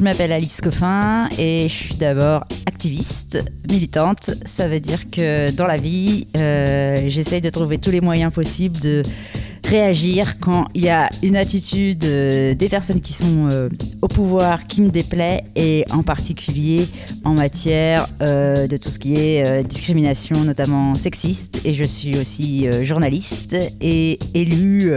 je m'appelle Alice Coffin et je suis d'abord activiste, militante. Ça veut dire que dans la vie, euh, j'essaye de trouver tous les moyens possibles de réagir quand il y a une attitude euh, des personnes qui sont euh, au pouvoir qui me déplaît et en particulier en matière euh, de tout ce qui est discrimination, notamment sexiste. Et je suis aussi journaliste et élue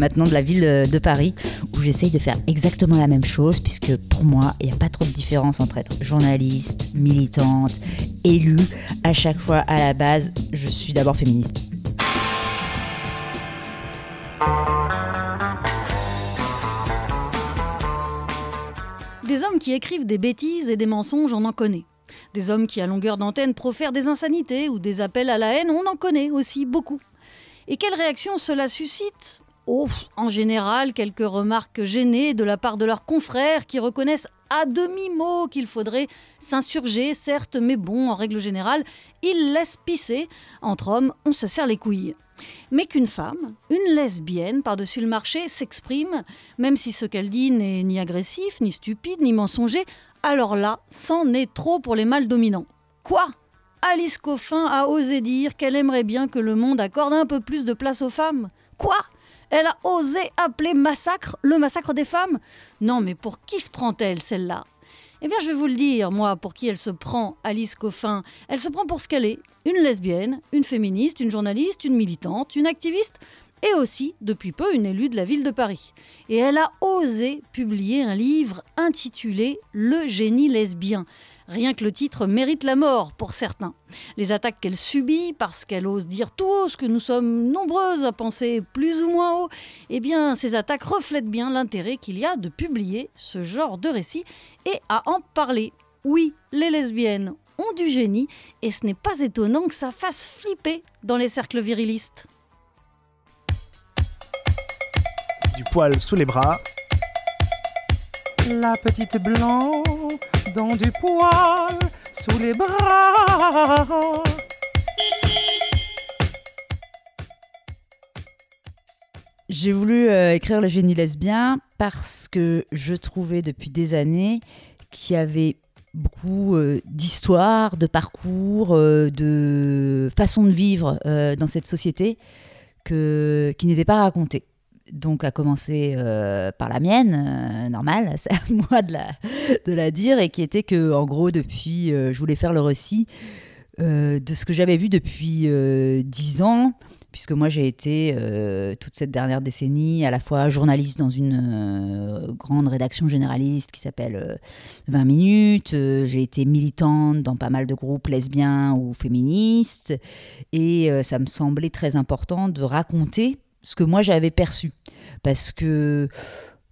maintenant de la ville de Paris où j'essaye de faire exactement la même chose puisque pour moi, il n'y a pas trop de différence entre être journaliste, militante, élue. À chaque fois, à la base, je suis d'abord féministe. Des hommes qui écrivent des bêtises et des mensonges, on en connaît. Des hommes qui, à longueur d'antenne, profèrent des insanités ou des appels à la haine, on en connaît aussi beaucoup. Et quelle réaction cela suscite? Oh, en général, quelques remarques gênées de la part de leurs confrères qui reconnaissent à demi-mot qu'il faudrait s'insurger, certes, mais bon, en règle générale, ils laissent pisser. Entre hommes, on se serre les couilles mais qu'une femme, une lesbienne par-dessus le marché, s'exprime, même si ce qu'elle dit n'est ni agressif, ni stupide, ni mensonger, alors là, c'en est trop pour les mâles dominants. Quoi? Alice Coffin a osé dire qu'elle aimerait bien que le monde accorde un peu plus de place aux femmes. Quoi? Elle a osé appeler massacre le massacre des femmes? Non mais pour qui se prend-elle celle-là? Eh bien, je vais vous le dire, moi, pour qui elle se prend, Alice Coffin. Elle se prend pour ce qu'elle est, une lesbienne, une féministe, une journaliste, une militante, une activiste, et aussi, depuis peu, une élue de la ville de Paris. Et elle a osé publier un livre intitulé Le génie lesbien. Rien que le titre mérite la mort pour certains. Les attaques qu'elle subit parce qu'elle ose dire tout haut ce que nous sommes nombreuses à penser plus ou moins haut, eh bien ces attaques reflètent bien l'intérêt qu'il y a de publier ce genre de récit et à en parler. Oui, les lesbiennes ont du génie et ce n'est pas étonnant que ça fasse flipper dans les cercles virilistes. Du poil sous les bras. La petite blanche du poil sous les bras. J'ai voulu euh, écrire le génie lesbien parce que je trouvais depuis des années qu'il y avait beaucoup euh, d'histoires, de parcours, euh, de façons de vivre dans cette société qui n'étaient pas racontées donc à commencer euh, par la mienne, euh, normale, c'est à moi de la, de la dire, et qui était que, en gros, depuis, euh, je voulais faire le récit de ce que j'avais vu depuis dix ans, puisque moi j'ai été toute cette dernière décennie à la fois journaliste dans une grande rédaction généraliste qui s'appelle 20 minutes, j'ai été militante dans pas mal de groupes lesbiens ou féministes, et ça me semblait très important de raconter ce que moi j'avais perçu. Parce que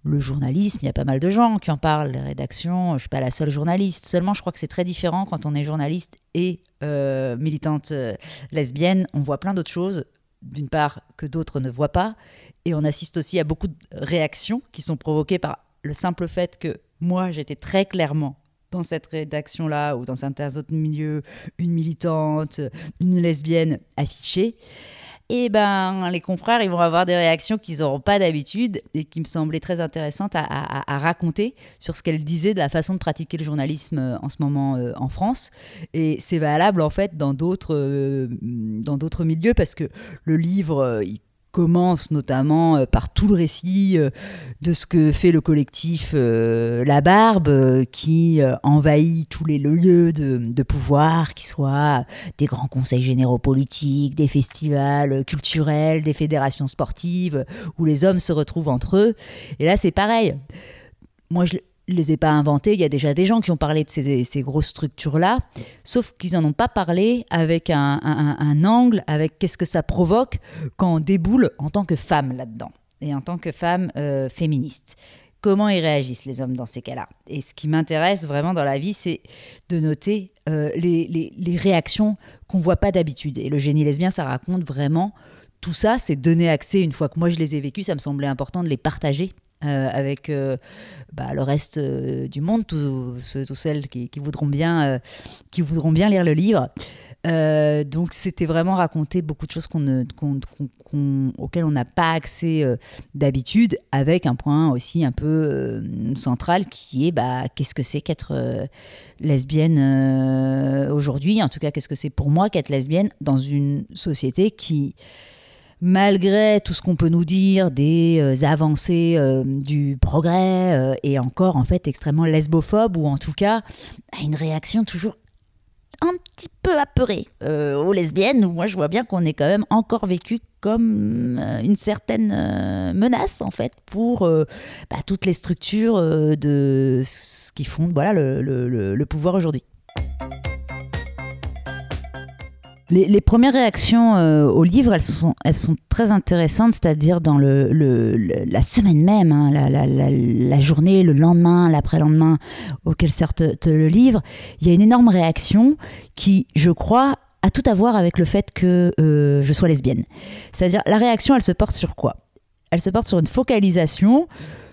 le journalisme, il y a pas mal de gens qui en parlent, les rédactions, je ne suis pas la seule journaliste. Seulement, je crois que c'est très différent quand on est journaliste et euh, militante euh, lesbienne. On voit plein d'autres choses, d'une part, que d'autres ne voient pas. Et on assiste aussi à beaucoup de réactions qui sont provoquées par le simple fait que moi, j'étais très clairement dans cette rédaction-là ou dans certains autres milieux, une militante, une lesbienne affichée et eh ben les confrères ils vont avoir des réactions qu'ils n'auront pas d'habitude et qui me semblaient très intéressantes à, raconter sur ce qu'elle disait de la façon de pratiquer le journalisme euh, en ce moment euh, en France. Et c'est valable en fait dans d'autres euh, dans d'autres milieux parce que le livre commence notamment euh, par tout le récit euh, de ce que fait le collectif euh, La Barbe, qui envahit tous les lieux de, pouvoir, qui soient des grands conseils généraux politiques, des festivals culturels, des fédérations sportives, où les hommes se retrouvent entre eux. Et là, c'est pareil. Moi, je, les ai pas inventés. Il y a déjà des gens qui ont parlé de ces, grosses structures-là, sauf qu'ils n'en ont pas parlé avec un, angle, avec qu'est-ce que ça provoque quand on déboule en tant que femme là-dedans, et en tant que femme euh, féministe. Comment ils réagissent, les hommes, dans ces cas-là? Et ce qui m'intéresse vraiment dans la vie, c'est de noter euh, les, les, réactions qu'on voit pas d'habitude. Et le génie lesbien, ça raconte vraiment tout ça, c'est donner accès, une fois que moi je les ai vécus, ça me semblait important de les partager euh, avec euh, bah, le reste euh, du monde, tous celles qui, voudront bien, qui voudront bien lire le livre. Donc c'était vraiment raconter beaucoup de choses qu'on qu'on- auxquelles on n'a pas accès d'habitude, avec un point aussi un peu central qui est bah, qu'est-ce que c'est qu'être lesbienne aujourd'hui, en tout cas qu'est-ce que c'est pour moi qu'être lesbienne dans une société qui malgré tout ce qu'on peut nous dire des euh, avancées euh, du progrès euh, est encore en fait extrêmement lesbophobe ou en tout cas a une réaction toujours un petit peu apeurée euh, aux lesbiennes moi je vois bien qu'on est quand même encore vécu comme une certaine menace en fait pour bah, toutes les structures de ce qui font voilà le pouvoir aujourd'hui. Les, premières réactions euh, au livre, elles sont, très intéressantes, c'est-à-dire dans la semaine même, hein, la, journée, le lendemain, l'après-lendemain auquel sert le livre, il y a une énorme réaction qui, je crois, a tout à voir avec le fait que euh, je sois lesbienne. C'est-à-dire, la réaction, elle se porte sur quoi? Elle se porte sur une focalisation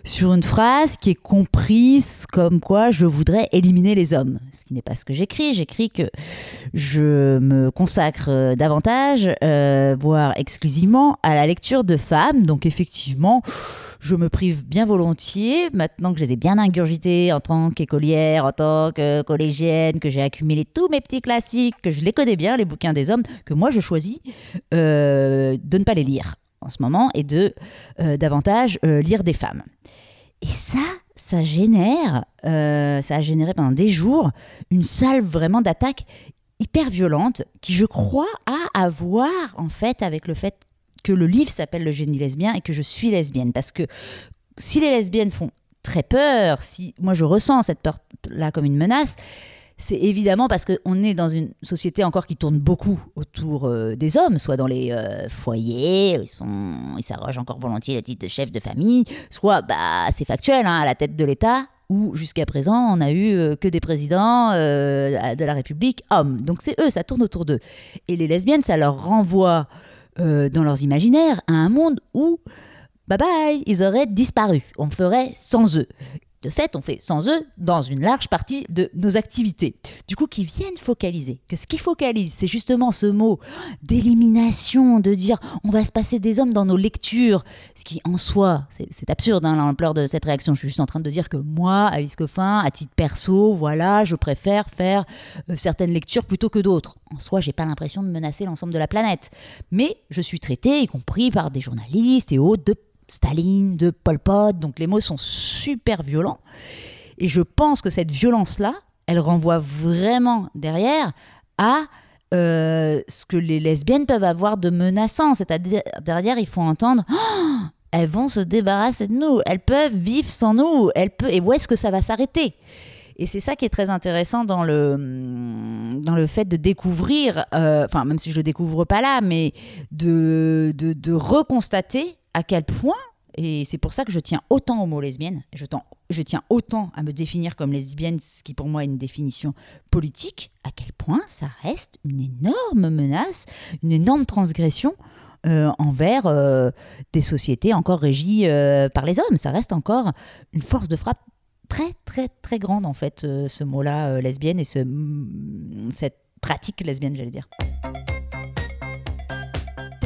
sur une phrase qui est comprise comme quoi je voudrais éliminer les hommes. Ce qui n'est pas ce que j'écris. J'écris que je me consacre euh, davantage, euh, voire exclusivement, à la lecture de femmes. Donc effectivement, je me prive bien volontiers, maintenant que je les ai bien ingurgitées en tant qu'écolière, en tant que collégienne, que j'ai accumulé tous mes petits classiques, que je les connais bien, les bouquins des hommes, que moi je choisis euh, de ne pas les lire en ce moment et de davantage lire des femmes. Et ça, ça génère, euh, ça a généré pendant des jours une salve vraiment d'attaques hyper violente qui, je crois, a à voir en fait avec le fait que le livre s'appelle Le génie lesbien et que je suis lesbienne. Parce que si les lesbiennes font très peur, si moi je ressens cette peur-là comme une menace, c'est évidemment parce qu'on est dans une société encore qui tourne beaucoup autour euh, des hommes, soit dans les euh, foyers, où ils s'arrogent encore volontiers le titre de chef de famille, soit bah, c'est factuel, hein, à la tête de l'État, où jusqu'à présent on n'a eu euh, que des présidents de la République hommes. Donc c'est eux, ça tourne autour d'eux. Et les lesbiennes, ça leur renvoie dans leurs imaginaires à un monde où, bye bye, ils auraient disparu. On ferait sans eux. De fait, on fait sans eux dans une large partie de nos activités. Du coup, qui viennent focaliser. Que ce qui focalise, c'est justement ce mot d'élimination, de dire on va se passer des hommes dans nos lectures. Ce qui, en soi, c'est- absurde, hein, l'ampleur de cette réaction. Je suis juste en train de dire que moi, Alice Coffin, à titre perso, voilà, je préfère faire euh, certaines lectures plutôt que d'autres. En soi, j'ai pas l'impression de menacer l'ensemble de la planète. Mais je suis traitée, y compris par des journalistes et autres, de Staline, de Pol Pot, donc les mots sont super violents. Et je pense que cette violence-là, elle renvoie vraiment derrière à euh, ce que les lesbiennes peuvent avoir de menaçant. C'est-à-dire, derrière, il faut entendre Oh, elles vont se débarrasser de nous, elles peuvent vivre sans nous, elles peuvent... et où est-ce que ça va s'arrêter? Et c'est ça qui est très intéressant dans le, dans le fait de découvrir, euh, enfin même si je le découvre pas là, mais de, de, de reconstater à quel point, et c'est pour ça que je tiens autant au mot lesbienne, je, je tiens autant à me définir comme lesbienne, ce qui pour moi est une définition politique, à quel point ça reste une énorme menace, une énorme transgression euh, envers euh, des sociétés encore régies euh, par les hommes. Ça reste encore une force de frappe très très très grande en fait, ce mot-là lesbienne et ce, cette pratique lesbienne, j'allais dire.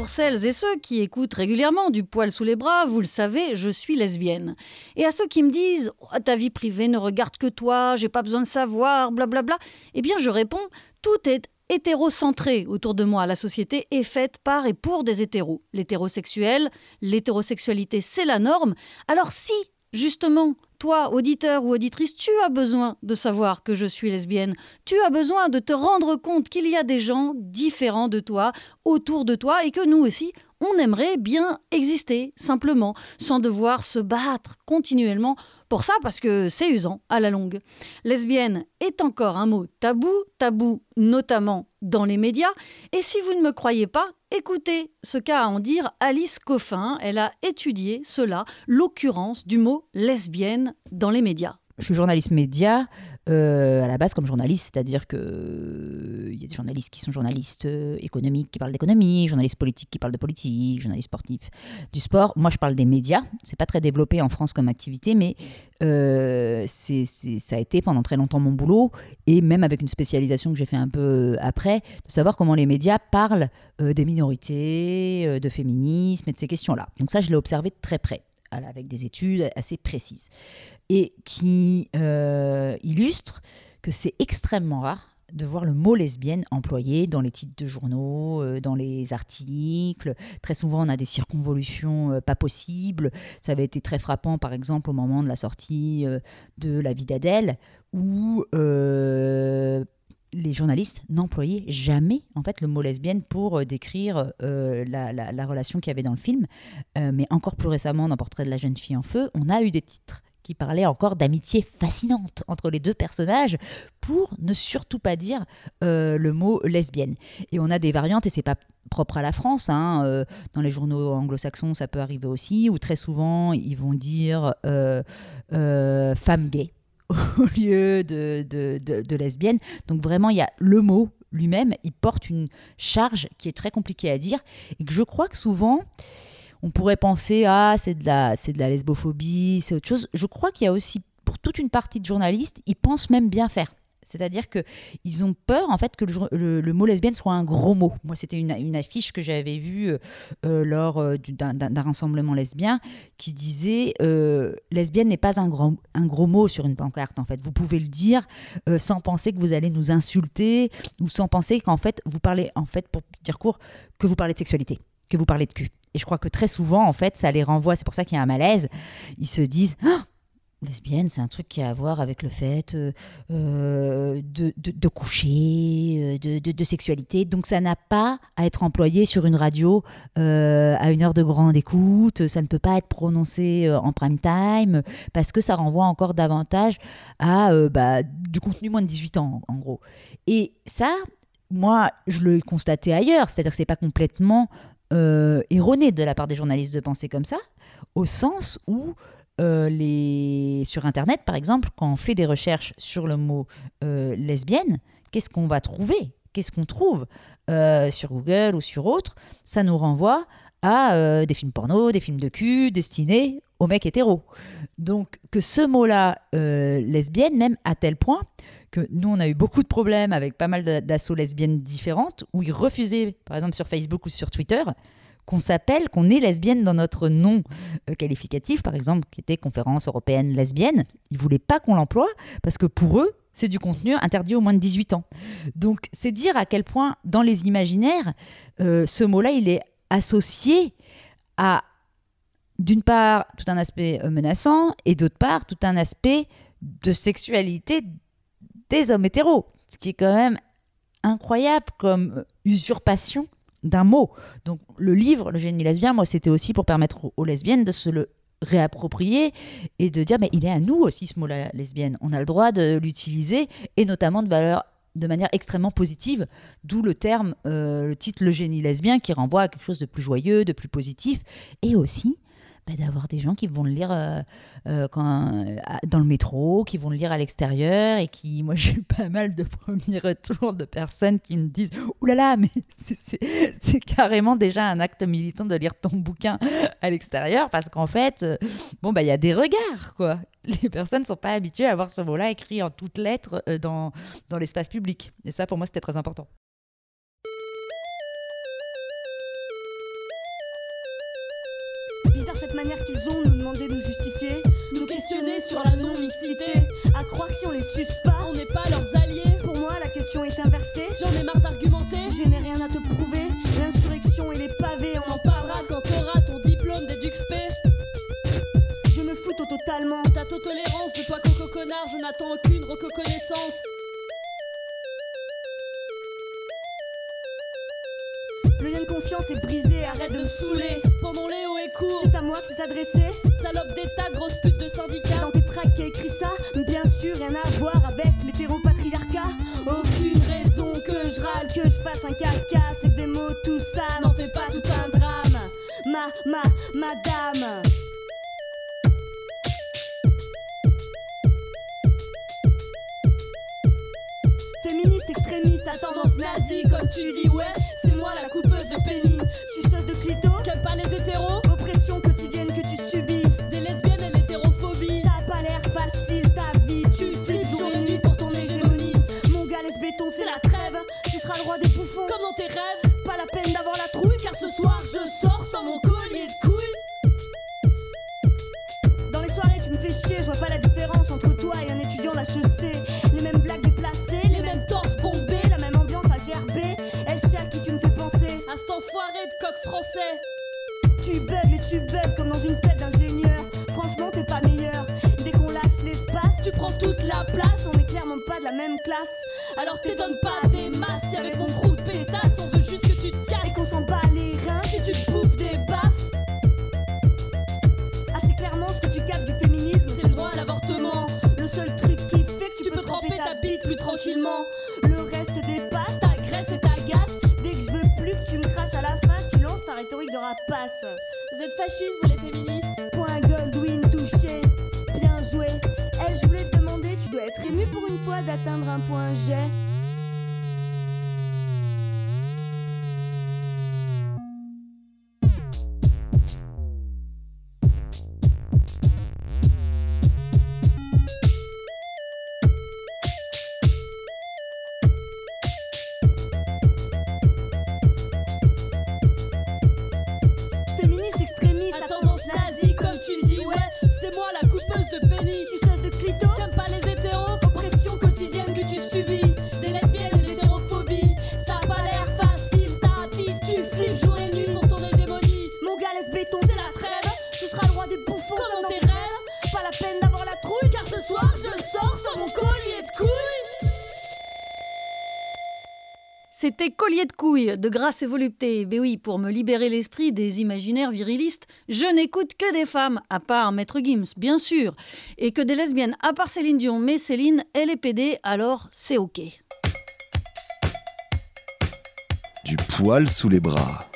Pour celles et ceux qui écoutent régulièrement du poil sous les bras, vous le savez, je suis lesbienne. Et à ceux qui me disent Oh, ta vie privée ne regarde que toi, j'ai pas besoin de savoir, blablabla, eh bien je réponds tout est hétérocentré autour de moi. La société est faite par et pour des hétéros. L'hétérosexuel, l'hétérosexualité, c'est la norme. Alors si, justement, toi, auditeur ou auditrice, tu as besoin de savoir que je suis lesbienne, tu as besoin de te rendre compte qu'il y a des gens différents de toi autour de toi et que nous aussi, on aimerait bien exister simplement, sans devoir se battre continuellement pour ça parce que c'est usant à la longue. Lesbienne est encore un mot tabou, tabou notamment dans les médias, et si vous ne me croyez pas, écoutez ce qu'a à en dire Alice Coffin, elle a étudié cela, l'occurrence du mot lesbienne dans les médias. Je suis journaliste média, euh, à la base comme journaliste, c'est-à-dire que euh, il y a des journalistes qui sont journalistes euh, économiques qui parlent d'économie, journalistes politiques qui parlent de politique, journalistes sportifs du sport. Moi, je parle des médias. C'est pas très développé en France comme activité, mais c'est, ça a été pendant très longtemps mon boulot et même avec une spécialisation que j'ai fait un peu après, de savoir comment les médias parlent des minorités, de féminisme et de ces questions-là. Donc ça, je l'ai observé de très près, avec des études assez précises et qui euh, illustre que c'est extrêmement rare de voir le mot lesbienne employé dans les titres de journaux, euh, dans les articles. Très souvent, on a des circonvolutions euh, pas possibles. Ça avait été très frappant, par exemple, au moment de la sortie euh, de La vie d'Adèle, où les journalistes n'employaient jamais en fait le mot lesbienne pour euh, décrire euh, la, la- la relation qu'il y avait dans le film. Euh, mais encore plus récemment, dans Portrait de la jeune fille en feu, on a eu des titres qui parlaient encore d'amitié fascinante entre les deux personnages pour ne surtout pas dire le mot lesbienne. Et on a des variantes, et c'est pas propre à la France. hein, dans les journaux anglo-saxons, ça peut arriver aussi, où très souvent ils vont dire femme gay au lieu de, de, de- de lesbienne. Donc vraiment, il y a le mot lui-même, il porte une charge qui est très compliquée à dire, et que je crois que souvent on pourrait penser ah c'est de la c'est de la lesbophobie c'est autre chose je crois qu'il y a aussi pour toute une partie de journalistes ils pensent même bien faire c'est-à-dire que ils ont peur en fait que le, mot lesbienne soit un gros mot. Moi, c'était une, affiche que j'avais vue euh, euh, lors euh, du- d'un rassemblement lesbien qui disait lesbienne n'est pas un gros, un gros mot sur une pancarte. En fait, vous pouvez le dire sans penser que vous allez nous insulter ou sans penser qu'en fait vous parlez en fait pour dire court que vous parlez de sexualité, que vous parlez de cul. Et je crois que très souvent, en fait, ça les renvoie. C'est pour ça qu'il y a un malaise. Ils se disent Ah, lesbienne, c'est un truc qui a à voir avec le fait euh, euh, de, de- coucher, euh, de, de- sexualité. Donc ça n'a pas à être employé sur une radio à une heure de grande écoute. Ça ne peut pas être prononcé en prime time parce que ça renvoie encore davantage à bah, du contenu moins de 18 ans, en, gros. Et ça, moi, je le constatais ailleurs. C'est-à-dire que c'est pas complètement erroné de la part des journalistes de penser comme ça, au sens où euh, sur Internet, par exemple, quand on fait des recherches sur le mot euh, lesbienne, qu'est-ce qu'on va trouver? Qu'est-ce qu'on trouve euh, sur Google ou sur autre? Ça nous renvoie à des films porno, des films de cul destinés aux mecs hétéros. Donc que ce mot-là, lesbienne, même à tel point que nous, on a eu beaucoup de problèmes avec pas mal d'a- d'assauts lesbiennes différentes, où ils refusaient, par exemple sur Facebook ou sur Twitter, qu'on s'appelle, qu'on est lesbienne dans notre nom euh, qualificatif, par exemple, qui était conférence européenne lesbienne. Ils voulaient pas qu'on l'emploie parce que pour eux, c'est du contenu interdit aux moins de 18 ans. Donc, c'est dire à quel point, dans les imaginaires, euh, ce mot-là, il est associé à, d'une part, tout un aspect euh, menaçant et d'autre part, tout un aspect de sexualité des hommes hétéros. Ce qui est quand même incroyable comme usurpation d'un mot. Donc le livre, le génie lesbien, moi c'était aussi pour permettre aux, lesbiennes de se le réapproprier et de dire mais il est à nous aussi ce mot-là lesbienne. On a le droit de l'utiliser et notamment de valeur de manière extrêmement positive, d'où le terme, euh, le titre Le génie lesbien qui renvoie à quelque chose de plus joyeux, de plus positif, et aussi bah, d'avoir des gens qui vont le lire euh, euh, euh, dans le métro, qui vont le lire à l'extérieur et qui, moi j'ai eu pas mal de premiers retours de personnes qui me disent « Ouh là là, mais c'est- carrément déjà un acte militant de lire ton bouquin à l'extérieur parce qu'en fait, bon bah il y a des regards quoi. Les personnes sont pas habituées à voir ce mot-là écrit en toutes lettres dans, dans l'espace public. Et ça pour moi c'était très important. Qu'ils ont nous demander de nous justifier, Nous questionner sur la non-mixité. à croire que si on les suce pas. On n'est pas leurs alliés. Pour moi, la question est inversée. J'en ai marre d'argumenter. Je n'ai rien à te prouver. L'insurrection et les pavés, On en parlera quand t'auras ton diplôme d'EduxP. Je me fous totalement. De ta tolérance, de toi coco connard, je n'attends aucune reconnaissance. confiance est brisée, arrête, de, me saouler. Pendant les hauts et courts, c'est à moi que c'est adressé. Salope d'état, grosse pute de syndicat. Dans tes tracts qui a écrit ça, mais bien sûr, rien à voir avec l'hétéropatriarcat. Aucune raison que je râle, que je fasse un caca, c'est des mots tout ça. N'en fais pas tout un drame, ma, ma, madame. Féministe, extrémiste, à tendance nazie, comme tu dis. Tu bugs et tu bugs comme dans une fête d'ingénieur. Franchement, t'es pas meilleur. Dès qu'on lâche l'espace, Tu prends toute la place, on est clairement pas de la même classe. alors t'étonnes pas Vous êtes fascistes, vous les féministes Point Goldwyn touché, bien joué. Eh, je voulais te demander, tu dois être ému pour une fois d'atteindre un point G. grâce et volupté. Mais oui, pour me libérer l'esprit des imaginaires virilistes, je n'écoute que des femmes, à part Maître Gims, bien sûr. Et que des lesbiennes, à part Céline Dion. Mais Céline, elle est pédée, alors c'est ok. Du poil sous les bras.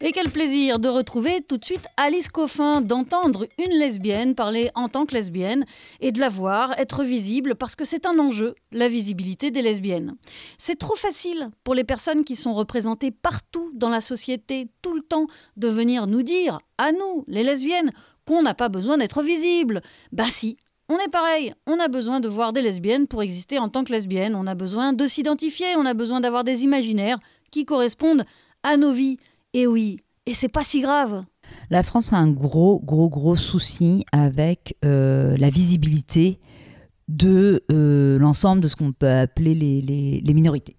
Et quel plaisir de retrouver tout de suite Alice Coffin, d'entendre une lesbienne parler en tant que lesbienne et de la voir être visible parce que c'est un enjeu, la visibilité des lesbiennes. C'est trop facile pour les personnes qui sont représentées partout dans la société, tout le temps, de venir nous dire, à nous, les lesbiennes, qu'on n'a pas besoin d'être visible. Bah si, on est pareil, on a besoin de voir des lesbiennes pour exister en tant que lesbiennes, on a besoin de s'identifier, on a besoin d'avoir des imaginaires qui correspondent à nos vies. Et oui, et c'est pas si grave. La France a un gros, gros, gros souci avec euh, la visibilité de euh, l'ensemble de ce qu'on peut appeler les, minorités.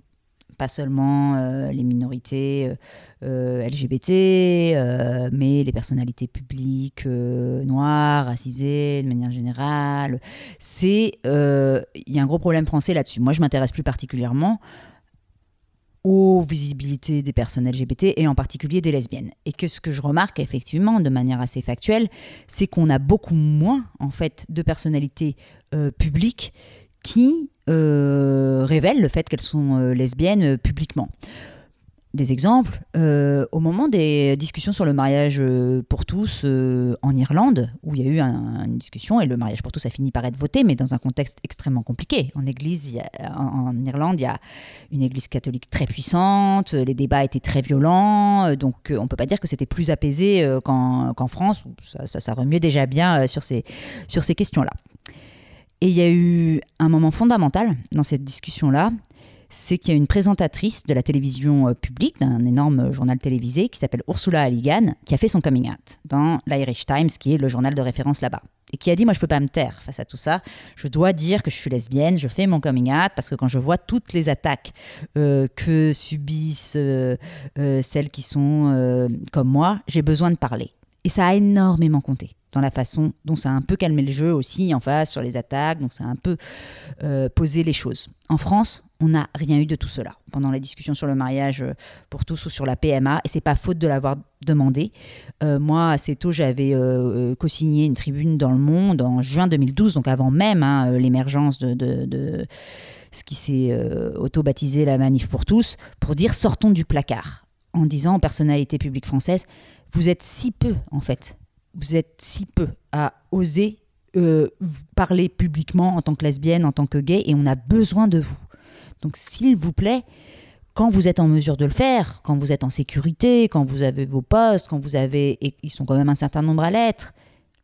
Pas seulement euh, les minorités LGBT, mais les personnalités publiques noires, racisées, de manière générale. C'est, il y a un gros problème français là-dessus. Moi, je m'intéresse plus particulièrement aux visibilités des personnes LGBT et en particulier des lesbiennes. Et que ce que je remarque effectivement de manière assez factuelle, c'est qu'on a beaucoup moins en fait de personnalités euh, publiques qui euh, révèlent le fait qu'elles sont euh, lesbiennes publiquement. Des exemples, euh, au moment des discussions sur le mariage euh, pour tous euh, en Irlande, où il y a eu un- une discussion et le mariage pour tous a fini par être voté, mais dans un contexte extrêmement compliqué. En, église, en, Irlande, il y a une église catholique très puissante, les débats étaient très violents, donc on ne peut pas dire que c'était plus apaisé qu'en France, où ça, ça, ça remuait déjà bien sur ces questions-là. Et il y a eu un moment fondamental dans cette discussion-là, c'est qu'il y a une présentatrice de la télévision euh, publique, d'un énorme euh, journal télévisé, qui s'appelle Ursula Halligan, qui a fait son coming out dans l'Irish Times, qui est le journal de référence là-bas. Et qui a dit, moi je peux pas me taire face à tout ça, je dois dire que je suis lesbienne, je fais mon coming out, parce que quand je vois toutes les attaques euh, que subissent celles qui sont comme moi, j'ai besoin de parler. Et ça a énormément compté dans la façon dont ça a un peu calmé le jeu aussi en face sur les attaques, donc ça a un peu posé les choses. En France, on n'a rien eu de tout cela pendant la discussion sur le mariage euh, pour tous ou sur la PMA, et c'est pas faute de l'avoir demandé. Euh, moi, assez tôt, j'avais euh, euh, co-signé une tribune dans Le Monde en juin 2012, donc avant même hein, l'émergence de, ce qui s'est auto-baptisé la manif pour tous, pour dire sortons du placard, en disant aux personnalités publiques françaises, vous êtes si peu en fait, vous êtes si peu à oser parler publiquement en tant que lesbienne, en tant que gay, et on a besoin de vous. Donc s'il vous plaît, quand vous êtes en mesure de le faire, quand vous êtes en sécurité, quand vous avez vos postes, quand vous avez, et ils sont quand même un certain nombre à l'être,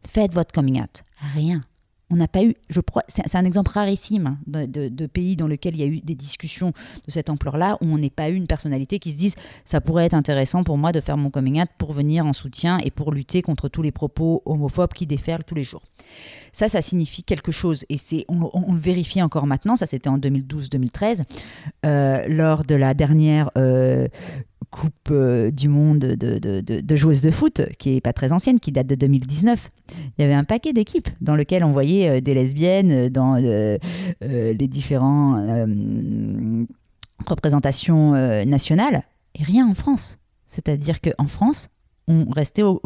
faites votre coming out. Rien. On n'a pas eu, je crois, c'est un exemple rarissime hein, de, pays dans lequel il y a eu des discussions de cette ampleur-là, où on n'est pas eu une personnalité qui se dise ça pourrait être intéressant pour moi de faire mon coming out pour venir en soutien et pour lutter contre tous les propos homophobes qui déferlent tous les jours. Ça, ça signifie quelque chose et c'est on le vérifie encore maintenant. Ça, c'était en 2012-2013 euh, lors de la dernière euh, Coupe euh, du Monde de, de- de- joueuses de foot, qui est pas très ancienne, qui date de 2019. Il y avait un paquet d'équipes dans lequel on voyait euh, des lesbiennes euh, dans les différents euh, représentations nationales et rien en France. C'est-à-dire qu'en France, on restait au,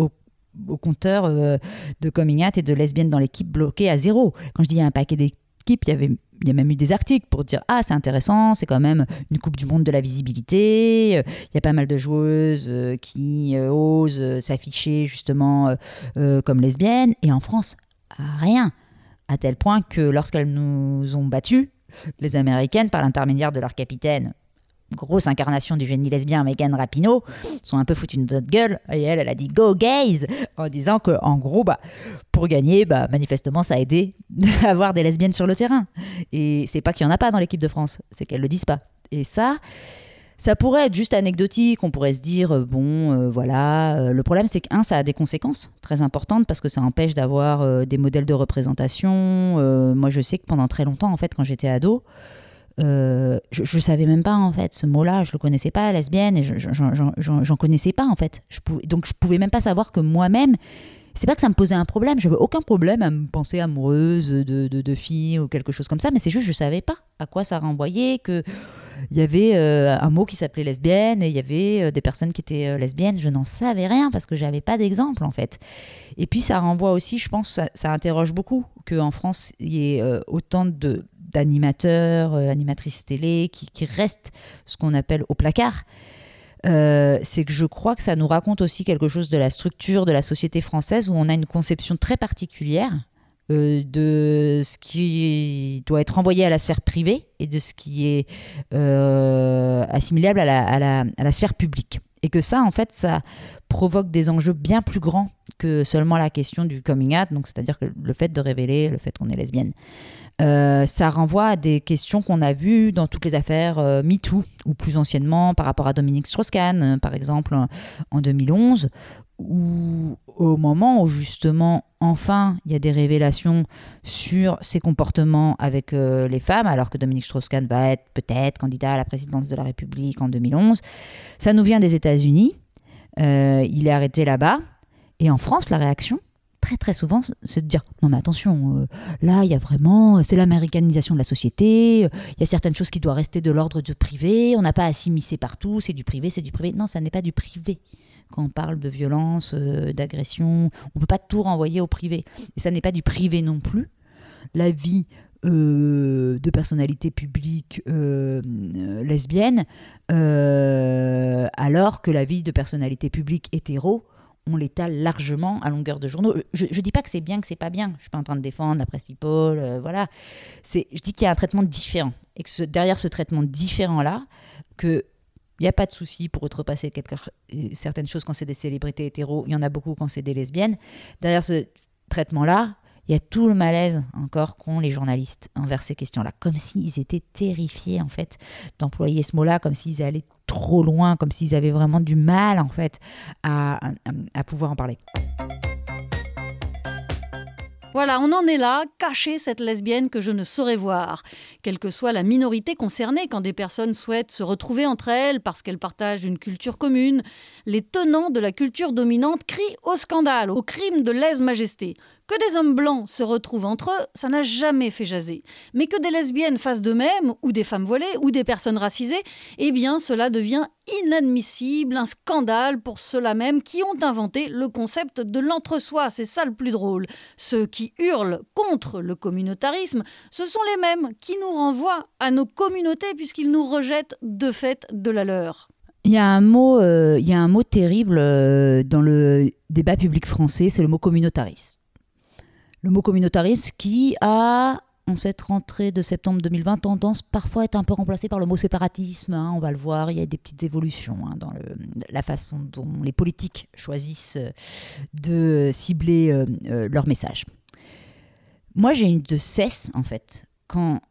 compteur de coming out et de lesbiennes dans l'équipe bloqué à zéro. Quand je dis un paquet d'équipes, il y avait il y a même eu des articles pour dire ah c'est intéressant, c'est quand même une coupe du monde de la visibilité. Euh, Il y a pas mal de joueuses euh, qui euh, osent s'afficher justement comme lesbiennes et en France rien à tel point que lorsqu'elles nous ont battus, les Américaines par l'intermédiaire de leur capitaine grosse incarnation du génie lesbien Megan Rapinoe sont un peu foutues de notre gueule et elle elle a dit go gays en disant que en gros bah pour gagner bah manifestement ça a aidé à avoir des lesbiennes sur le terrain et c'est pas qu'il y en a pas dans l'équipe de France c'est qu'elles le disent pas et ça ça pourrait être juste anecdotique, on pourrait se dire, euh, bon, euh, voilà. euh, le problème, c'est que, un, ça a des conséquences très importantes parce que ça empêche d'avoir des modèles de représentation. Moi, je sais que pendant très longtemps, en fait, quand j'étais ado, euh, je, je savais même pas, en fait, ce mot-là, je le connaissais pas, lesbienne, et je- je- j'en- connaissais pas, en fait. Donc, je pouvais même pas savoir que moi-même, c'est pas que ça me posait un problème, j'avais aucun problème à me penser amoureuse de, de, filles ou quelque chose comme ça, mais c'est juste, je savais pas à quoi ça renvoyait, que il y avait euh, un mot qui s'appelait lesbienne et il y avait euh, des personnes qui étaient lesbiennes. Je n'en savais rien parce que j'avais pas d'exemple en fait. Et puis ça renvoie aussi, je pense, ça, interroge beaucoup qu'en France il y ait autant de d'animateurs, euh, animatrices télé qui, restent ce qu'on appelle au placard. Euh, c'est que je crois que ça nous raconte aussi quelque chose de la structure de la société française où on a une conception très particulière euh, de ce qui doit être envoyé à la sphère privée et de ce qui est assimilable à la, à, la, sphère publique. Et que ça, en fait, ça provoque des enjeux bien plus grands que seulement la question du coming out, c'est-à-dire que le fait de révéler le fait qu'on est lesbienne. Euh, ça renvoie à des questions qu'on a vues dans toutes les affaires euh, MeToo, ou plus anciennement par rapport à Dominique Strauss-Kahn, euh, par exemple, en- en 2011, où au moment où justement, enfin, il y a des révélations sur ses comportements avec les femmes, alors que Dominique Strauss-Kahn va être peut-être candidat à la présidence de la République en 2011, ça nous vient des États-Unis, il est arrêté là-bas, et en France, la réaction, très très souvent, c'est de dire non mais attention, euh, là il y a vraiment, c'est l'américanisation de la société, euh, il y a certaines choses qui doivent rester de l'ordre du privé, on n'a pas à s'immiscer partout, c'est du privé, c'est du privé. Non, ça n'est pas du privé. Quand on parle de violence, euh, d'agression, on ne peut pas tout renvoyer au privé. Et ça n'est pas du privé non plus. La vie de personnalités publiques euh, euh, lesbiennes, alors que la vie de personnalités publiques hétéros, on l'étale largement à longueur de journaux. Je ne dis pas que c'est bien, que c'est pas bien. Je suis pas en train de défendre la presse people, euh, voilà. C'est, je dis qu'il y a un traitement différent et que derrière ce traitement différent là, que il n'y a pas de souci pour outrepasser euh, certaines choses quand c'est des célébrités hétéros. Il y en a beaucoup quand c'est des lesbiennes. Derrière ce traitement-là, il y a tout le malaise encore qu'ont les journalistes envers ces questions-là. Comme s'ils étaient terrifiés, en fait, d'employer ce mot-là, comme s'ils allaient trop loin, comme s'ils avaient vraiment du mal, en fait, à, à- à pouvoir en parler. Voilà, on en est là, cacher cette lesbienne que je ne saurais voir. Quelle que soit la minorité concernée, quand des personnes souhaitent se retrouver entre elles parce qu'elles partagent une culture commune, les tenants de la culture dominante crient au scandale, au crime de lèse-majesté. Que des hommes blancs se retrouvent entre eux, ça n'a jamais fait jaser. Mais que des lesbiennes fassent de même, ou des femmes voilées, ou des personnes racisées, eh bien cela devient inadmissible, un scandale pour ceux-là même qui ont inventé le concept de l'entre-soi. C'est ça le plus drôle. Ceux qui hurlent contre le communautarisme, ce sont les mêmes qui nous renvoient à nos communautés puisqu'ils nous rejettent de fait de la leur. Il y a un mot, euh, terrible euh, dans le débat public français, c'est le mot communautarisme. Le mot communautarisme qui a, en cette rentrée de septembre 2020, tendance parfois à être un peu remplacée par le mot séparatisme. hein, on va le voir, il y a des petites évolutions hein, dans la façon dont les politiques choisissent euh, de cibler euh, euh, leur message. Moi, j'ai eu de cesse, en fait, quand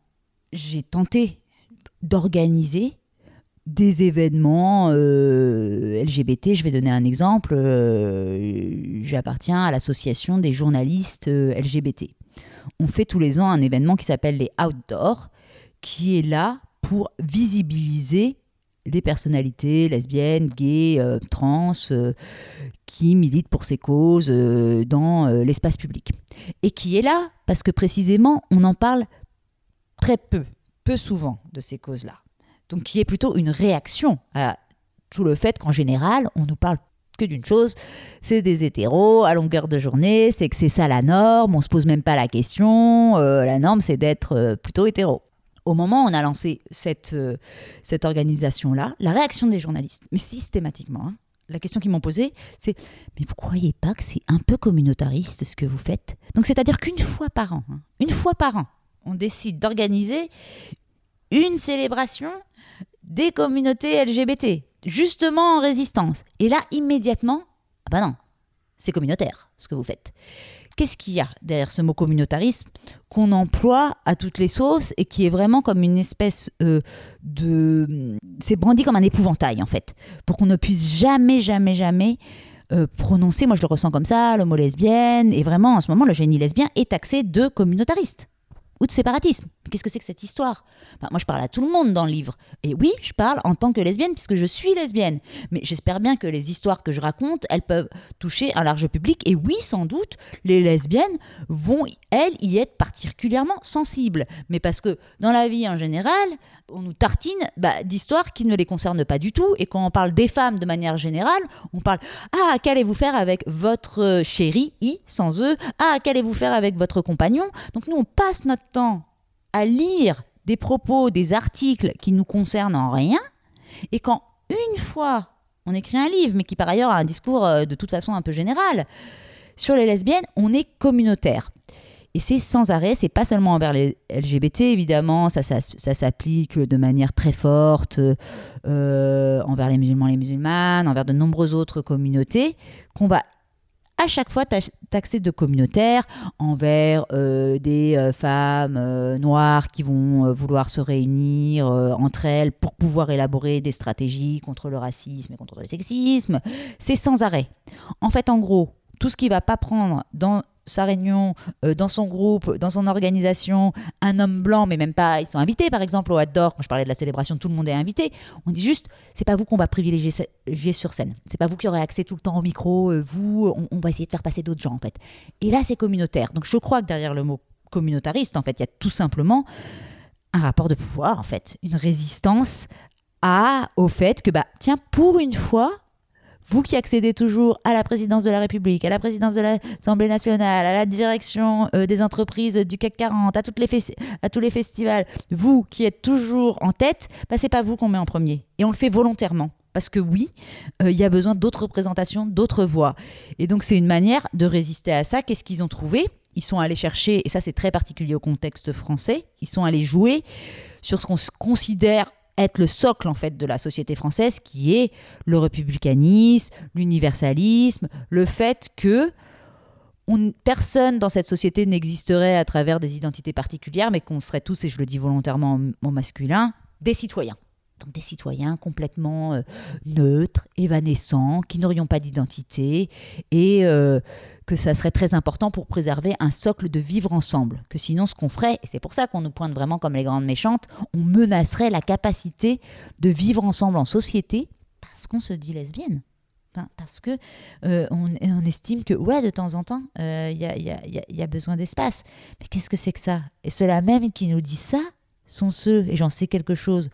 j'ai tenté d'organiser des événements euh, LGBT. Je vais donner un exemple. Euh, J'appartiens à l'association des journalistes euh, LGBT. On fait tous les ans un événement qui s'appelle les Outdoors, qui est là pour visibiliser les personnalités lesbiennes, gays, trans, qui militent pour ces causes dans l'espace public. Et qui est là parce que précisément, on en parle très peu, peu souvent de ces causes-là. Donc qui est plutôt une réaction à tout le fait qu'en général, on nous parle que d'une chose, c'est des hétéros à longueur de journée, c'est que c'est ça la norme, on se pose même pas la question, euh, la norme c'est d'être euh, plutôt hétéro. Au moment où on a lancé cette, euh, cette organisation-là, la réaction des journalistes, mais systématiquement, hein, la question qu'ils m'ont posée, c'est Mais vous croyez pas que c'est un peu communautariste ce que vous faites? Donc c'est-à-dire qu'une fois par an, hein, une fois par an, on décide d'organiser une célébration des communautés LGBT, justement en résistance. Et là, immédiatement, ah bah non, c'est communautaire ce que vous faites. Qu'est-ce qu'il y a derrière ce mot communautarisme qu'on emploie à toutes les sauces et qui est vraiment comme une espèce euh, de... C'est brandi comme un épouvantail en fait, pour qu'on ne puisse jamais, jamais, jamais euh, prononcer, moi je le ressens comme ça, le mot lesbienne, et vraiment en ce moment le génie lesbien est taxé de communautariste ou de séparatisme. Qu'est-ce que c'est que cette histoire? Moi, je parle à tout le monde dans le livre. Et oui, je parle en tant que lesbienne, puisque je suis lesbienne. Mais j'espère bien que les histoires que je raconte, elles peuvent toucher un large public. Et oui, sans doute, les lesbiennes vont, elles, y être particulièrement sensibles. Mais parce que dans la vie en général, on nous tartine bah, d'histoires qui ne les concernent pas du tout. Et quand on parle des femmes de manière générale, on parle Ah, qu'allez-vous faire avec votre chéri, I, sans E? Ah, qu'allez-vous faire avec votre compagnon? Donc nous, on passe notre temps à lire des propos, des articles qui nous concernent en rien. Et quand une fois on écrit un livre, mais qui par ailleurs a un discours euh, de toute façon un peu général, sur les lesbiennes, on est communautaire. Et c'est sans arrêt, c'est pas seulement envers les LGBT, évidemment, ça, ça, ça s'applique de manière très forte euh, envers les musulmans, les musulmanes, envers de nombreuses autres communautés, qu'on va à chaque fois ta- taxer de communautaire envers euh, des euh, femmes noires qui vont vouloir se réunir entre elles pour pouvoir élaborer des stratégies contre le racisme et contre le sexisme. C'est sans arrêt. En fait, en gros, tout ce qui va pas prendre dans sa réunion, euh, dans son groupe, dans son organisation, un homme blanc, mais même pas, ils sont invités par exemple au Hador, quand je parlais de la célébration, tout le monde est invité. On dit juste, c'est pas vous qu'on va privilégier sur scène. C'est pas vous qui aurez accès tout le temps au micro, euh, vous, on, on va essayer de faire passer d'autres gens en fait. Et là, c'est communautaire. Donc je crois que derrière le mot communautariste, en fait, il y a tout simplement un rapport de pouvoir, en fait, une résistance à, au fait que, bah, tiens, pour une fois, vous qui accédez toujours à la présidence de la République, à la présidence de l'Assemblée nationale, à la direction euh, des entreprises du CAC 40, à, tous les festivals, vous qui êtes toujours en tête, bah, c'est pas vous qu'on met en premier. Et on le fait volontairement. Parce que oui, euh, il y a besoin d'autres représentations, d'autres voix. Et donc c'est une manière de résister à ça. Qu'est-ce qu'ils ont trouvé? Ils sont allés chercher, et ça c'est très particulier au contexte français, ils sont allés jouer sur ce qu'on considère être le socle en fait de la société française qui est le républicanisme, l'universalisme, le fait que on- personne dans cette société n'existerait à travers des identités particulières, mais qu'on serait tous, et je le dis volontairement en- masculin, des citoyens. Donc des citoyens complètement euh, neutres, évanescents, qui n'aurions pas d'identité, et euh, que ça serait très important pour préserver un socle de vivre ensemble. Que sinon, ce qu'on ferait, et c'est pour ça qu'on nous pointe vraiment comme les grandes méchantes, on menacerait la capacité de vivre ensemble en société parce qu'on se dit lesbienne. Parce que euh, on, estime que, ouais, de temps en temps, euh, il il y a besoin d'espace. Mais qu'est-ce que c'est que ça? Et ceux-là même qui nous disent ça sont ceux, et j'en sais quelque chose,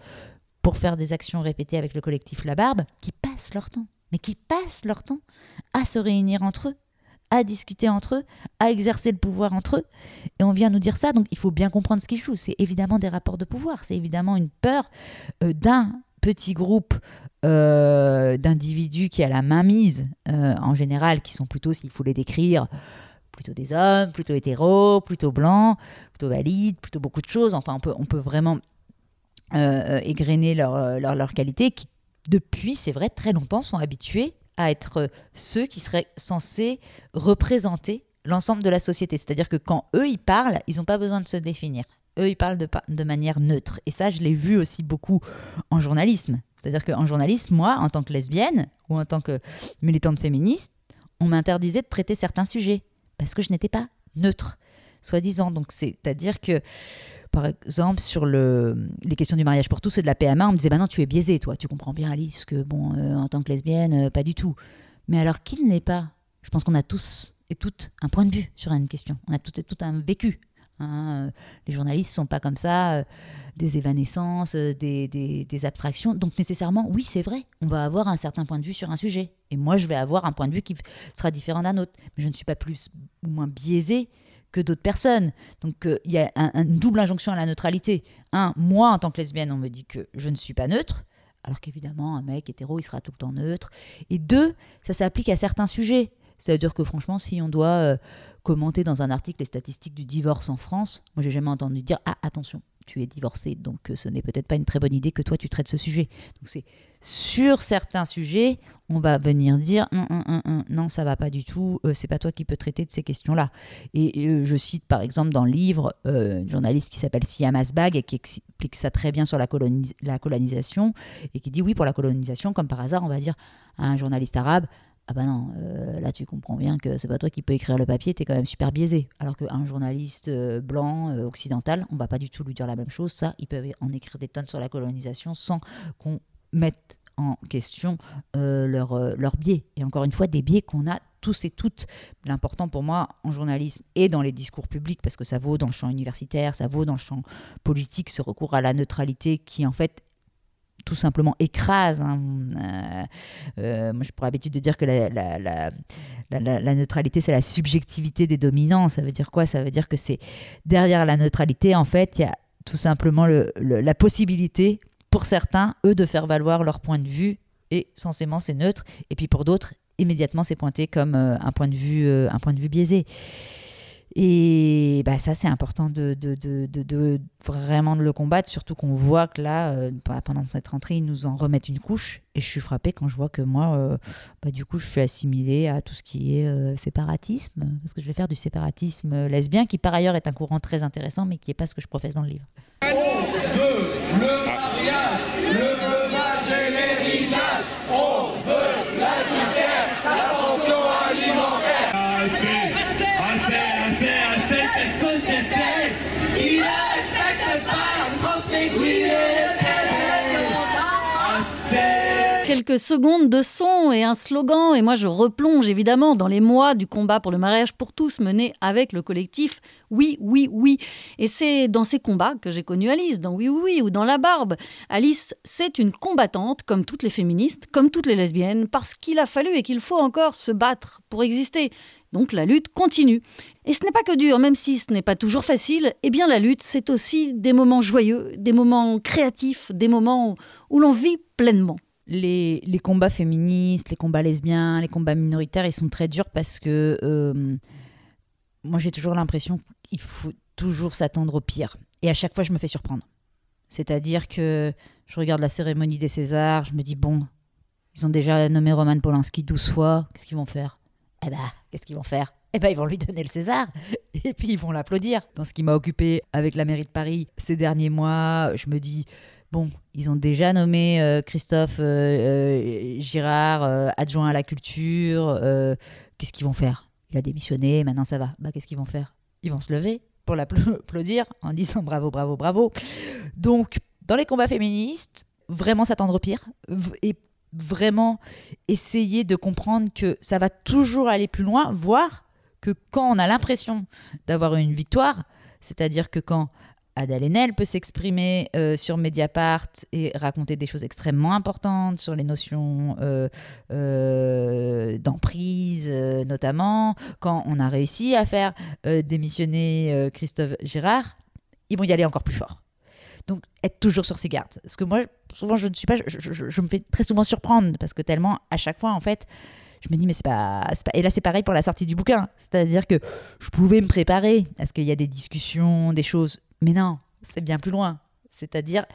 pour faire des actions répétées avec le collectif La Barbe, qui passent leur temps, mais qui passent leur temps à se réunir entre eux, à discuter entre eux, à exercer le pouvoir entre eux. Et on vient nous dire ça, donc il faut bien comprendre ce qui joue. C'est évidemment des rapports de pouvoir, c'est évidemment une peur euh, d'un petit groupe euh, d'individus qui a la main mise, euh, en général, qui sont plutôt, s'il faut les décrire, plutôt des hommes, plutôt hétéros, plutôt blancs, plutôt valides, plutôt beaucoup de choses. Enfin, on peut, vraiment égrener leurs euh, leur, leur qualités qui, depuis, c'est vrai, très longtemps sont habitués à être ceux qui seraient censés représenter l'ensemble de la société. C'est-à-dire que quand eux, ils parlent, ils n'ont pas besoin de se définir. Eux, ils parlent de, pa- de manière neutre. Et ça, je l'ai vu aussi beaucoup en journalisme. C'est-à-dire qu'en journalisme, moi, en tant que lesbienne ou en tant que militante féministe, on m'interdisait de traiter certains sujets parce que je n'étais pas neutre, soi-disant. Donc, c'est-à-dire que, par exemple, sur le, les questions du mariage pour tous et de la PMA, on me disait bah non, tu es biaisée, toi. Tu comprends bien, Alice, que, bon, euh, en tant que lesbienne, euh, pas du tout. Mais alors, qui ne l'est pas Je pense qu'on a tous et toutes un point de vue sur une question. On a toutes et toutes un vécu. hein. Les journalistes ne sont pas comme ça, euh, des évanescences, des, des- abstractions. Donc nécessairement, oui, c'est vrai, on va avoir un certain point de vue sur un sujet. Et moi, je vais avoir un point de vue qui sera différent d'un autre. Mais je ne suis pas plus ou moins biaisée que d'autres personnes. Donc euh, il y a un- un- une double injonction à la neutralité. Un, moi, en tant que lesbienne, on me dit que je ne suis pas neutre. Alors qu'évidemment, un mec hétéro, il sera tout le temps neutre. Et deux, ça s'applique à certains sujets. C'est-à-dire que franchement, si on doit euh, commenter dans un article les statistiques du divorce en France, moi j'ai jamais entendu dire ah attention, tu es divorcé, donc euh, ce n'est peut-être pas une très bonne idée que toi tu traites ce sujet. Sur certains sujets, on va venir dire non, non, non, non, ça va pas du tout, euh, c'est pas toi qui peux traiter de ces questions-là. Et euh, je cite par exemple dans le livre une journaliste qui s'appelle Siam Asbag et qui explique ça très bien sur la, la colonisation et qui dit oui pour la colonisation, comme par hasard, on va dire à un journaliste arabe ah bah non, euh, là tu comprends bien que c'est pas toi qui peux écrire le papier, t'es quand même super biaisé. Alors qu'un journaliste euh, blanc, euh, occidental, on va pas du tout lui dire la même chose. Ça, ils peuvent en écrire des tonnes sur la colonisation sans qu'on mette en question euh, leur, leur biais. Et encore une fois, des biais qu'on a tous et toutes. L'important pour moi en journalisme et dans les discours publics, parce que ça vaut dans le champ universitaire, ça vaut dans le champ politique, ce recours à la neutralité qui en fait tout simplement écrase. hein. Euh, euh, moi, j'ai pour habitude de dire que la, la- neutralité, c'est la subjectivité des dominants. Ça veut dire quoi? Ça veut dire que c'est derrière la neutralité, en fait, il y a tout simplement le- la possibilité pour certains, eux, de faire valoir leur point de vue et censément c'est neutre. Et puis pour d'autres, immédiatement c'est pointé comme euh, un point de vue, un point de vue biaisé. Et bah, ça, c'est important de, de, de, de- de vraiment de le combattre, surtout qu'on voit que là, euh, bah, pendant cette rentrée, ils nous en remettent une couche. Et je suis frappée quand je vois que moi, euh, bah, du coup, je suis assimilée à tout ce qui est euh, séparatisme, parce que je vais faire du séparatisme lesbien, qui par ailleurs est un courant très intéressant, mais qui n'est pas ce que je professe dans le livre. Quelques secondes de son et un slogan, et moi je replonge évidemment dans les mois du combat pour le mariage pour tous mené avec le collectif Oui, oui, oui. Et c'est dans ces combats que j'ai connu Alice, dans Oui, oui, oui ou dans La Barbe. Alice, c'est une combattante, comme toutes les féministes, comme toutes les lesbiennes, parce qu'il a fallu et qu'il faut encore se battre pour exister. Donc la lutte continue. Et ce n'est pas que dur, même si ce n'est pas toujours facile, eh bien la lutte, c'est aussi des moments joyeux, des moments créatifs, des moments où, l'on vit pleinement. Les, combats féministes, les combats lesbiens, les combats minoritaires, ils sont très durs parce que euh, moi j'ai toujours l'impression qu'il faut toujours s'attendre au pire. Et à chaque fois, je me fais surprendre. C'est-à-dire que je regarde la cérémonie des Césars, je me dis, bon, ils ont déjà nommé Roman Polanski 12 fois, qu'est-ce qu'ils vont faire? Eh ben, qu'est-ce qu'ils vont faire? Eh ben, ils vont lui donner le César et puis ils vont l'applaudir. Dans ce qui m'a occupé avec la mairie de Paris ces derniers mois, je me dis, Bon, ils ont déjà nommé euh, Christophe euh, euh, Girard adjoint à la culture. qu'est-ce qu'ils vont faire? Il a démissionné, maintenant ça va. Bah, qu'est-ce qu'ils vont faire? Ils vont se lever pour l'applaudir en disant bravo, bravo, bravo. Donc, dans les combats féministes, vraiment s'attendre au pire et vraiment essayer de comprendre que ça va toujours aller plus loin, voire que quand on a l'impression d'avoir une victoire, c'est-à-dire que quand Adèle Haenel peut s'exprimer euh, sur Mediapart et raconter des choses extrêmement importantes sur les notions euh, euh, d'emprise, notamment. Quand on a réussi à faire démissionner Christophe Girard, ils vont y aller encore plus fort. Donc, être toujours sur ses gardes. Parce que moi, souvent, je ne suis pas. Je, me fais très souvent surprendre parce que tellement, à chaque fois, en fait, je me dis, mais c'est pas, c'est pas. Et là, c'est pareil pour la sortie du bouquin. C'est-à-dire que je pouvais me préparer à ce qu'il y a des discussions, des choses. Mais non, c'est bien plus loin. C'est-à-dire,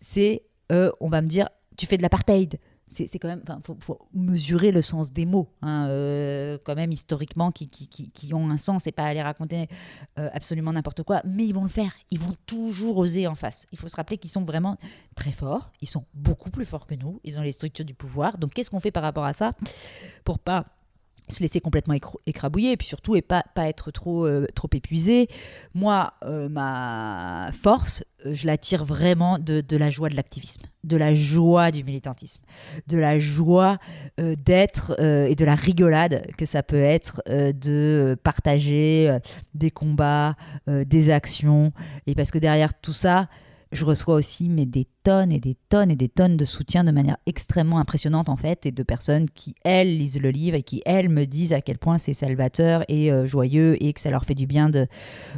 c'est. euh, on va me dire, tu fais de l'apartheid. C'est c'est quand même. Faut, faut mesurer le sens des mots, hein, euh, quand même, historiquement, qui, qui, qui, qui ont un sens et pas aller raconter euh, absolument n'importe quoi. Mais ils vont le faire. Ils vont toujours oser en face. Il faut se rappeler qu'ils sont vraiment très forts. Ils sont beaucoup plus forts que nous. Ils ont les structures du pouvoir. Donc, qu'est-ce qu'on fait par rapport à ça? Pour pas se laisser complètement écrabouiller et puis surtout et pas, pas être trop, euh, trop épuisé. Moi, euh, ma force, euh, je la tire vraiment de, de la joie de l'activisme, de la joie du militantisme, de la joie d'être et de la rigolade que ça peut être de partager des combats, des actions. Et parce que derrière tout ça, je reçois aussi mais des tonnes et des tonnes et des tonnes de soutien de manière extrêmement impressionnante en fait et de personnes qui elles lisent le livre et qui elles me disent à quel point c'est salvateur et euh, joyeux et que ça leur fait du bien de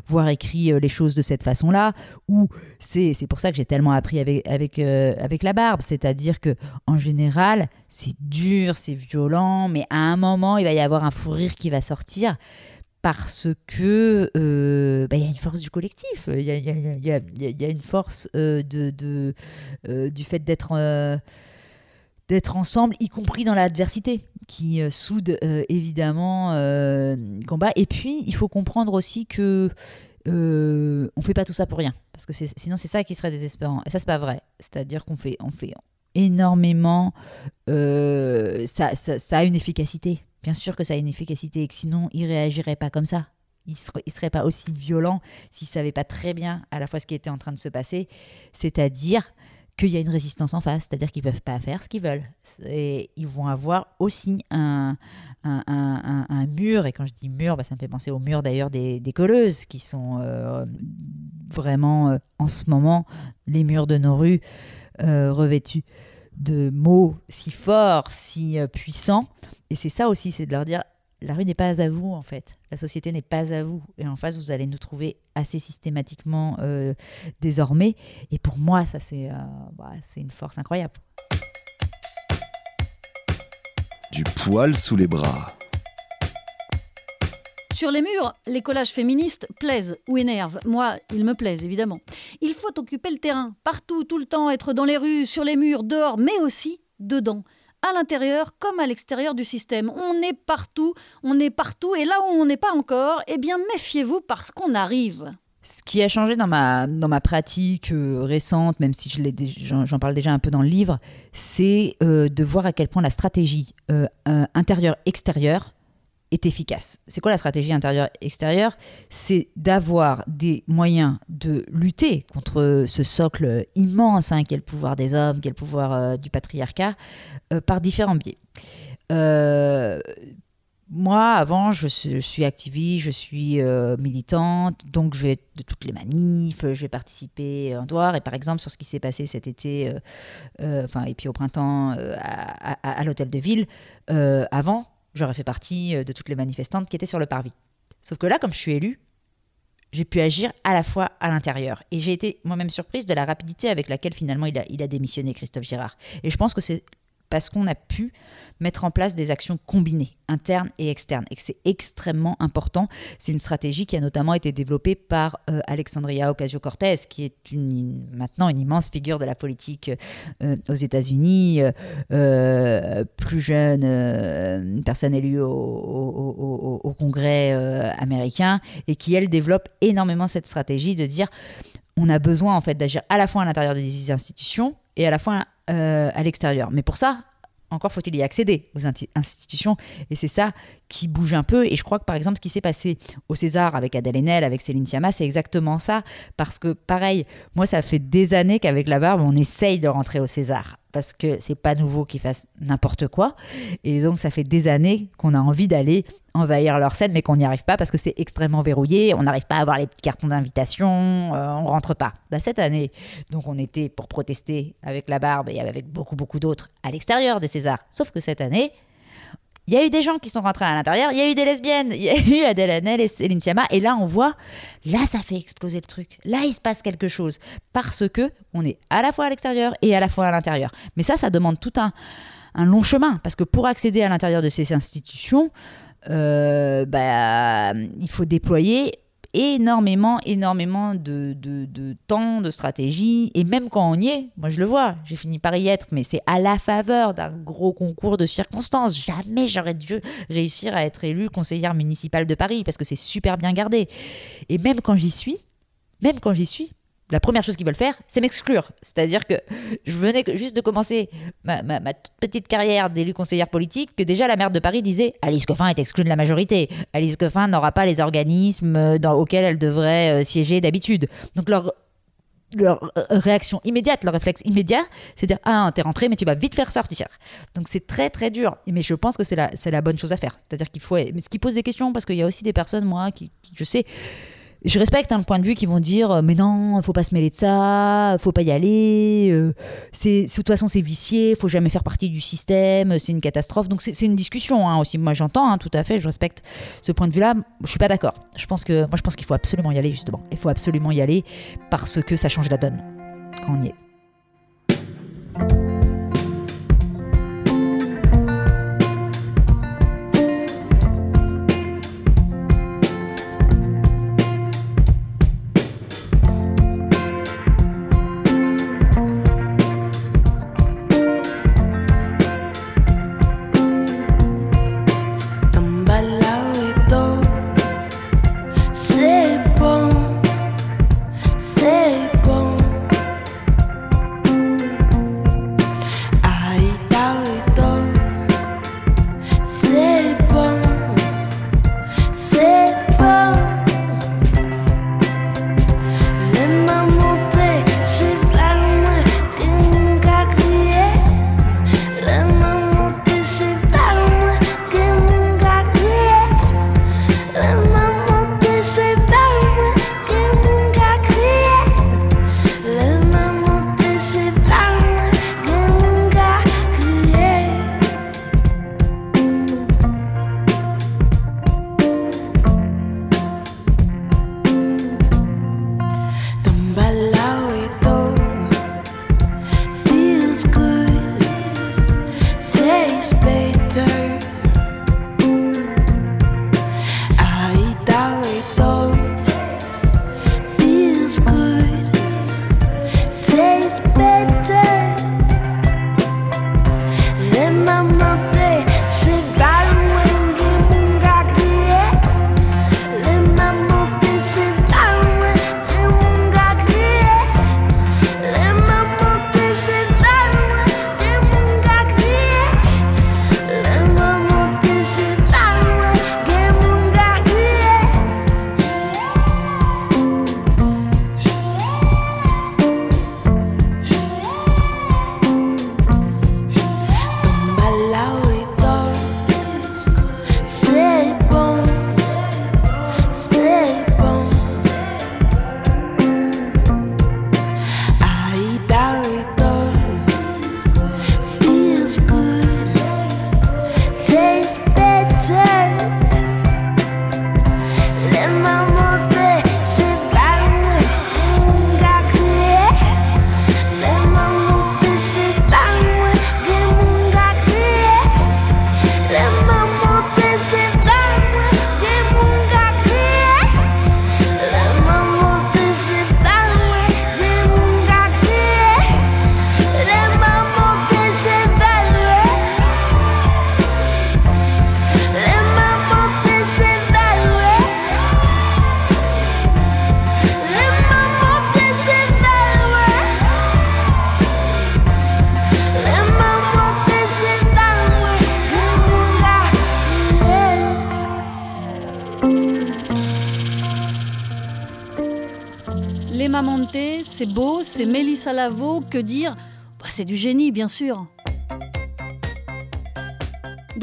voir écrit euh, les choses de cette façon-là. Ou c'est pour ça que j'ai tellement appris avec avec euh, avec la barbe. C'est-à-dire que en général c'est dur c'est violent mais à un moment il va y avoir un fou rire qui va sortir parce que euh, bah, il y a une force du collectif, il y a, une force euh, euh, du fait d'être ensemble, y compris dans l'adversité, qui soude évidemment combat. Et puis, il faut comprendre aussi que euh, on fait pas tout ça pour rien, parce que sinon c'est ça qui serait désespérant. Et ça, c'est pas vrai. C'est-à-dire qu'on fait, on fait énormément. ça a une efficacité. Bien sûr que ça a une efficacité, et que sinon, il réagirait pas comme ça. Il serait, il serait pas aussi violent s'il savait pas très bien à la fois ce qui était en train de se passer, c'est-à-dire qu'il y a une résistance en face, c'est-à-dire qu'ils peuvent pas faire ce qu'ils veulent. Et ils vont avoir aussi un, mur, et quand je dis mur, bah, ça me fait penser au mur d'ailleurs des, des colleuses, qui sont euh, vraiment euh, en ce moment les murs de nos rues euh, revêtus de mots si forts, si puissants. Et c'est ça aussi, c'est de leur dire, la rue n'est pas à vous en fait, la société n'est pas à vous. Et en face, vous allez nous trouver assez systématiquement euh, désormais. Et pour moi, ça c'est euh, bah, c'est une force incroyable. Du poil sous les bras. Sur les murs, les collages féministes plaisent ou énervent. Moi, ils me plaisent, évidemment. Il faut occuper le terrain, partout, tout le temps, être dans les rues, sur les murs, dehors, mais aussi dedans. À l'intérieur comme à l'extérieur du système. On est partout, on est partout, et là où on n'est pas encore, eh bien méfiez-vous parce qu'on arrive. Ce qui a changé dans ma, dans ma pratique euh, récente, même si j'en parle déjà un peu dans le livre, c'est euh, de voir à quel point la stratégie euh, euh, intérieure-extérieure est efficace. C'est quoi la stratégie intérieure-extérieure C'est d'avoir des moyens de lutter contre ce socle immense hein, qu'est le pouvoir des hommes, qu'est le pouvoir euh, du patriarcat, euh, par différents biais. Euh, moi, avant, je suis, activiste, je suis militante, donc je vais de toutes les manifs, je vais participer en dehors. Et par exemple, sur ce qui s'est passé cet été, enfin, et puis au printemps à, l'hôtel de ville, avant, j'aurais fait partie euh, de toutes les manifestantes qui étaient sur le parvis. Sauf que là, comme je suis élue, j'ai pu agir à la fois à l'intérieur. Et j'ai été moi-même surprise de la rapidité avec laquelle finalement il a, il a démissionné, Christophe Girard. Et je pense que c'est parce qu'on a pu mettre en place des actions combinées, internes et externes, et que c'est extrêmement important. C'est une stratégie qui a notamment été développée par euh, Alexandria Ocasio-Cortez, qui est maintenant une immense figure de la politique euh, aux États-Unis, euh, plus jeune, une personne élue au, au- Congrès américain, et qui, elle, développe énormément cette stratégie de dire on a besoin en fait d'agir à la fois à l'intérieur des institutions et à la fois euh, à l'extérieur. Mais pour ça, encore faut-il y accéder aux institutions. Et c'est ça qui bouge un peu. Et je crois que par exemple, ce qui s'est passé au César avec Adèle Haenel, avec Céline Sciamma, c'est exactement ça. Parce que pareil, moi, ça fait des années qu'avec la barbe, on essaye de rentrer au César. Parce que c'est pas nouveau qu'ils fassent n'importe quoi. Et donc, ça fait des années qu'on a envie d'aller envahir leur scène, mais qu'on n'y arrive pas parce que c'est extrêmement verrouillé. On n'arrive pas à avoir les petits cartons d'invitation. euh, on rentre pas. Bah, cette année, donc, on était pour protester avec la barbe et avec beaucoup, beaucoup d'autres à l'extérieur des Césars. Sauf que cette année, il y a eu des gens qui sont rentrés à l'intérieur, il y a eu des lesbiennes, il y a eu Adèle Haenel et Céline Sciamma, et là on voit, là ça fait exploser le truc, là il se passe quelque chose, parce que on est à la fois à l'extérieur et à la fois à l'intérieur. Mais ça, ça demande tout un, un long chemin. Parce que pour accéder à l'intérieur de ces institutions, euh, bah, il faut déployer énormément, énormément de, de, de temps, de stratégie, et même quand on y est, moi je le vois, j'ai fini par y être, mais c'est à la faveur d'un gros concours de circonstances. Jamais j'aurais dû réussir à être élue conseillère municipale de Paris, parce que c'est super bien gardé. Et même quand j'y suis, même quand j'y suis, la première chose qu'ils veulent faire, c'est m'exclure. C'est-à-dire que je venais juste de commencer ma, toute petite carrière d'élu conseillère politique, que déjà la maire de Paris disait Alice Coffin est exclue de la majorité. Alice Coffin n'aura pas les organismes euh, dans, auxquels elle devrait euh, siéger d'habitude. Donc leur, leur euh, réaction immédiate, leur réflexe immédiat, c'est dire Ah, t'es rentré, mais tu vas vite faire sortir. Donc c'est très très dur. Mais je pense que c'est la, la bonne chose à faire. C'est-à-dire qu'il faut. Mais ce qui pose des questions, parce qu'il y a aussi des personnes, moi, qui, je sais. Je respecte hein, le point de vue qui vont dire euh, mais non, faut pas se mêler de ça, faut pas y aller, euh, c'est de toute façon c'est vicié, faut jamais faire partie du système, c'est une catastrophe. Donc c'est une discussion hein, aussi. Moi j'entends hein, tout à fait, je respecte ce point de vue-là. Je suis pas d'accord. Je pense que moi je pense qu'il faut absolument y aller justement. Il faut absolument y aller parce que ça change la donne quand on y est. Lavo, que dire Bah, C'est du génie, bien sûr.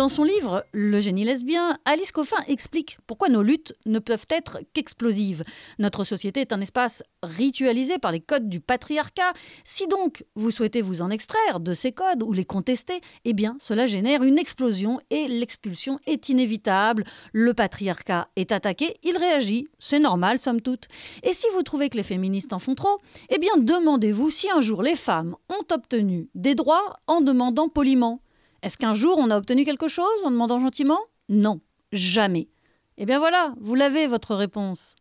Dans son livre Le génie lesbien, Alice Coffin explique pourquoi nos luttes ne peuvent être qu'explosives. Notre société est un espace ritualisé par les codes du patriarcat. Si donc vous souhaitez vous en extraire de ces codes ou les contester, eh bien cela génère une explosion et l'expulsion est inévitable. Le patriarcat est attaqué, il réagit, c'est normal somme toute. Et si vous trouvez que les féministes en font trop, eh bien demandez-vous si un jour les femmes ont obtenu des droits en demandant poliment. Est-ce qu'un jour on a obtenu quelque chose en demandant gentiment? Non, jamais. Eh bien voilà, vous l'avez votre réponse.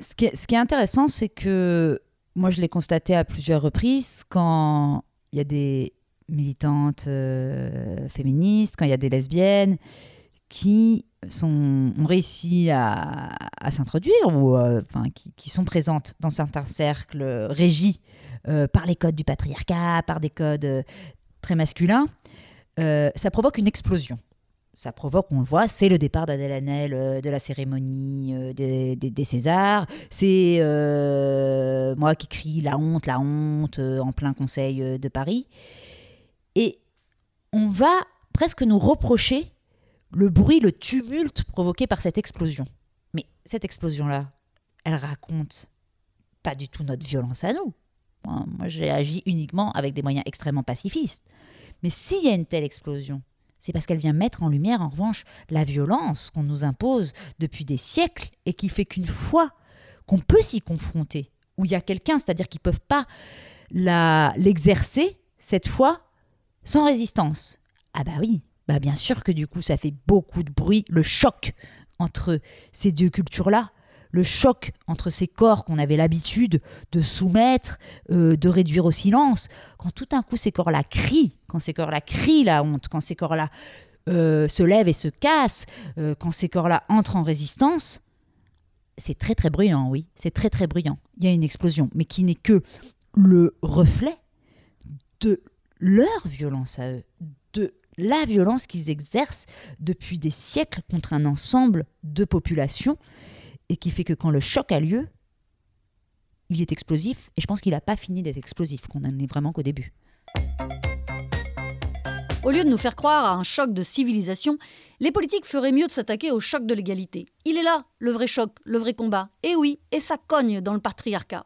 Ce qui est, intéressant, c'est que moi, je l'ai constaté à plusieurs reprises quand il y a des militantes euh, féministes, quand il y a des lesbiennes qui sont, ont réussi à, s'introduire ou euh, qui, sont présentes dans certains cercles régis euh, par les codes du patriarcat, par des codes très masculins, euh, ça provoque une explosion. Ça provoque, on le voit, c'est le départ d'Adèle euh, de la cérémonie euh, des, des- Césars. C'est moi qui crie la honte, la honte en plein conseil de Paris. Et on va presque nous reprocher le bruit, le tumulte provoqué par cette explosion. Mais cette explosion-là, elle raconte pas du tout notre violence à nous. Moi, j'ai agi uniquement avec des moyens extrêmement pacifistes. Mais s'il y a une telle explosion, c'est parce qu'elle vient mettre en lumière, en revanche, la violence qu'on nous impose depuis des siècles et qui fait qu'une fois qu'on peut s'y confronter, où il y a quelqu'un, c'est-à-dire qu'ils ne peuvent pas l'exercer, cette fois, sans résistance. Ah bah oui, bah bien sûr que du coup ça fait beaucoup de bruit, le choc entre ces deux cultures-là, le choc entre ces corps qu'on avait l'habitude de soumettre, euh, de réduire au silence, quand tout d'un coup ces corps-là crient, quand ces corps-là crient la honte, quand ces corps-là euh, se lèvent et se cassent, euh, quand ces corps-là entrent en résistance, c'est très très bruyant, oui, c'est très très bruyant. Il y a une explosion, mais qui n'est que le reflet de leur violence à eux, de la violence qu'ils exercent depuis des siècles contre un ensemble de populations et qui fait que quand le choc a lieu, il est explosif et je pense qu'il n'a pas fini d'être explosif, qu'on n'en est vraiment qu'au début. Au lieu de nous faire croire à un choc de civilisation, les politiques feraient mieux de s'attaquer au choc de l'égalité. Il est là, le vrai choc, le vrai combat. Et oui, et ça cogne dans le patriarcat.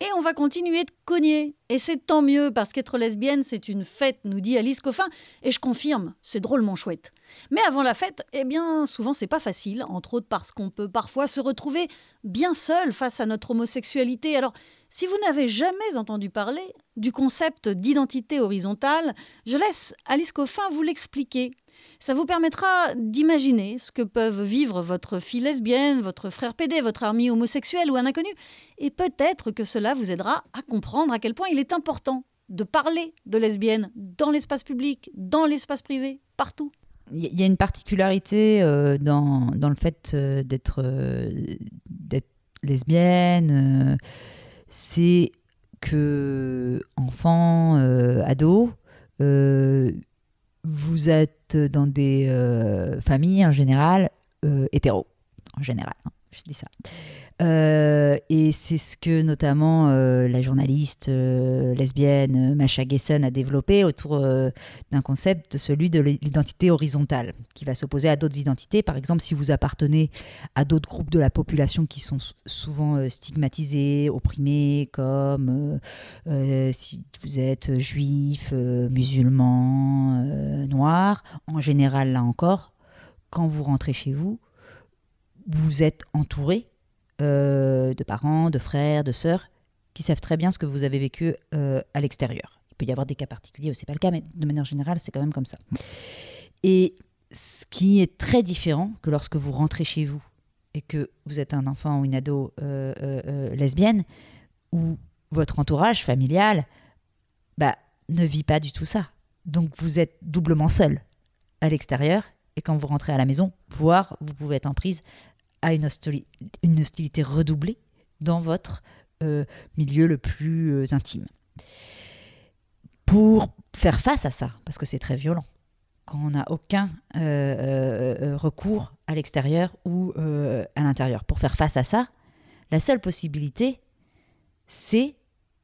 Et on va continuer de cogner. Et c'est tant mieux, parce qu'être lesbienne, c'est une fête, nous dit Alice Coffin. Et je confirme, c'est drôlement chouette. Mais avant la fête, eh bien, souvent c'est pas facile, entre autres parce qu'on peut parfois se retrouver bien seul face à notre homosexualité. Alors, si vous n'avez jamais entendu parler du concept d'identité horizontale, je laisse Alice Coffin vous l'expliquer. Ça vous permettra d'imaginer ce que peuvent vivre votre fille lesbienne, votre frère PD, votre ami homosexuel ou un inconnu. Et peut-être que cela vous aidera à comprendre à quel point il est important de parler de lesbienne dans l'espace public, dans l'espace privé, partout. Il y- a une particularité euh, dans, dans le fait euh, d'être euh, d'être lesbienne, c'est que enfant, ado, vous êtes dans des euh, familles en général euh, hétéro, en général, hein, je dis ça. Euh, et c'est ce que notamment euh, la journaliste euh, lesbienne Masha Gessen a développé autour d'un concept, celui de l'identité horizontale, qui va s'opposer à d'autres identités. Par exemple, si vous appartenez à d'autres groupes de la population qui sont sou- souvent stigmatisés, opprimés, comme si vous êtes juif, musulman, noir, en général, là encore, quand vous rentrez chez vous, vous êtes entouré euh, de parents, de frères, de sœurs qui savent très bien ce que vous avez vécu euh, à l'extérieur. Il peut y avoir des cas particuliers où c'est pas le cas, mais de manière générale, c'est quand même comme ça. Et ce qui est très différent que lorsque vous rentrez chez vous et que vous êtes un enfant ou une ado euh, lesbienne, où votre entourage familial bah, ne vit pas du tout ça. Donc vous êtes doublement seul à l'extérieur et quand vous rentrez à la maison, voire vous pouvez être en prise à une, hostili- une hostilité redoublée dans votre euh, milieu le plus euh, intime. Pour faire face à ça, parce que c'est très violent, quand on n'a aucun euh, recours à l'extérieur ou à l'intérieur. Pour faire face à ça, la seule possibilité, c'est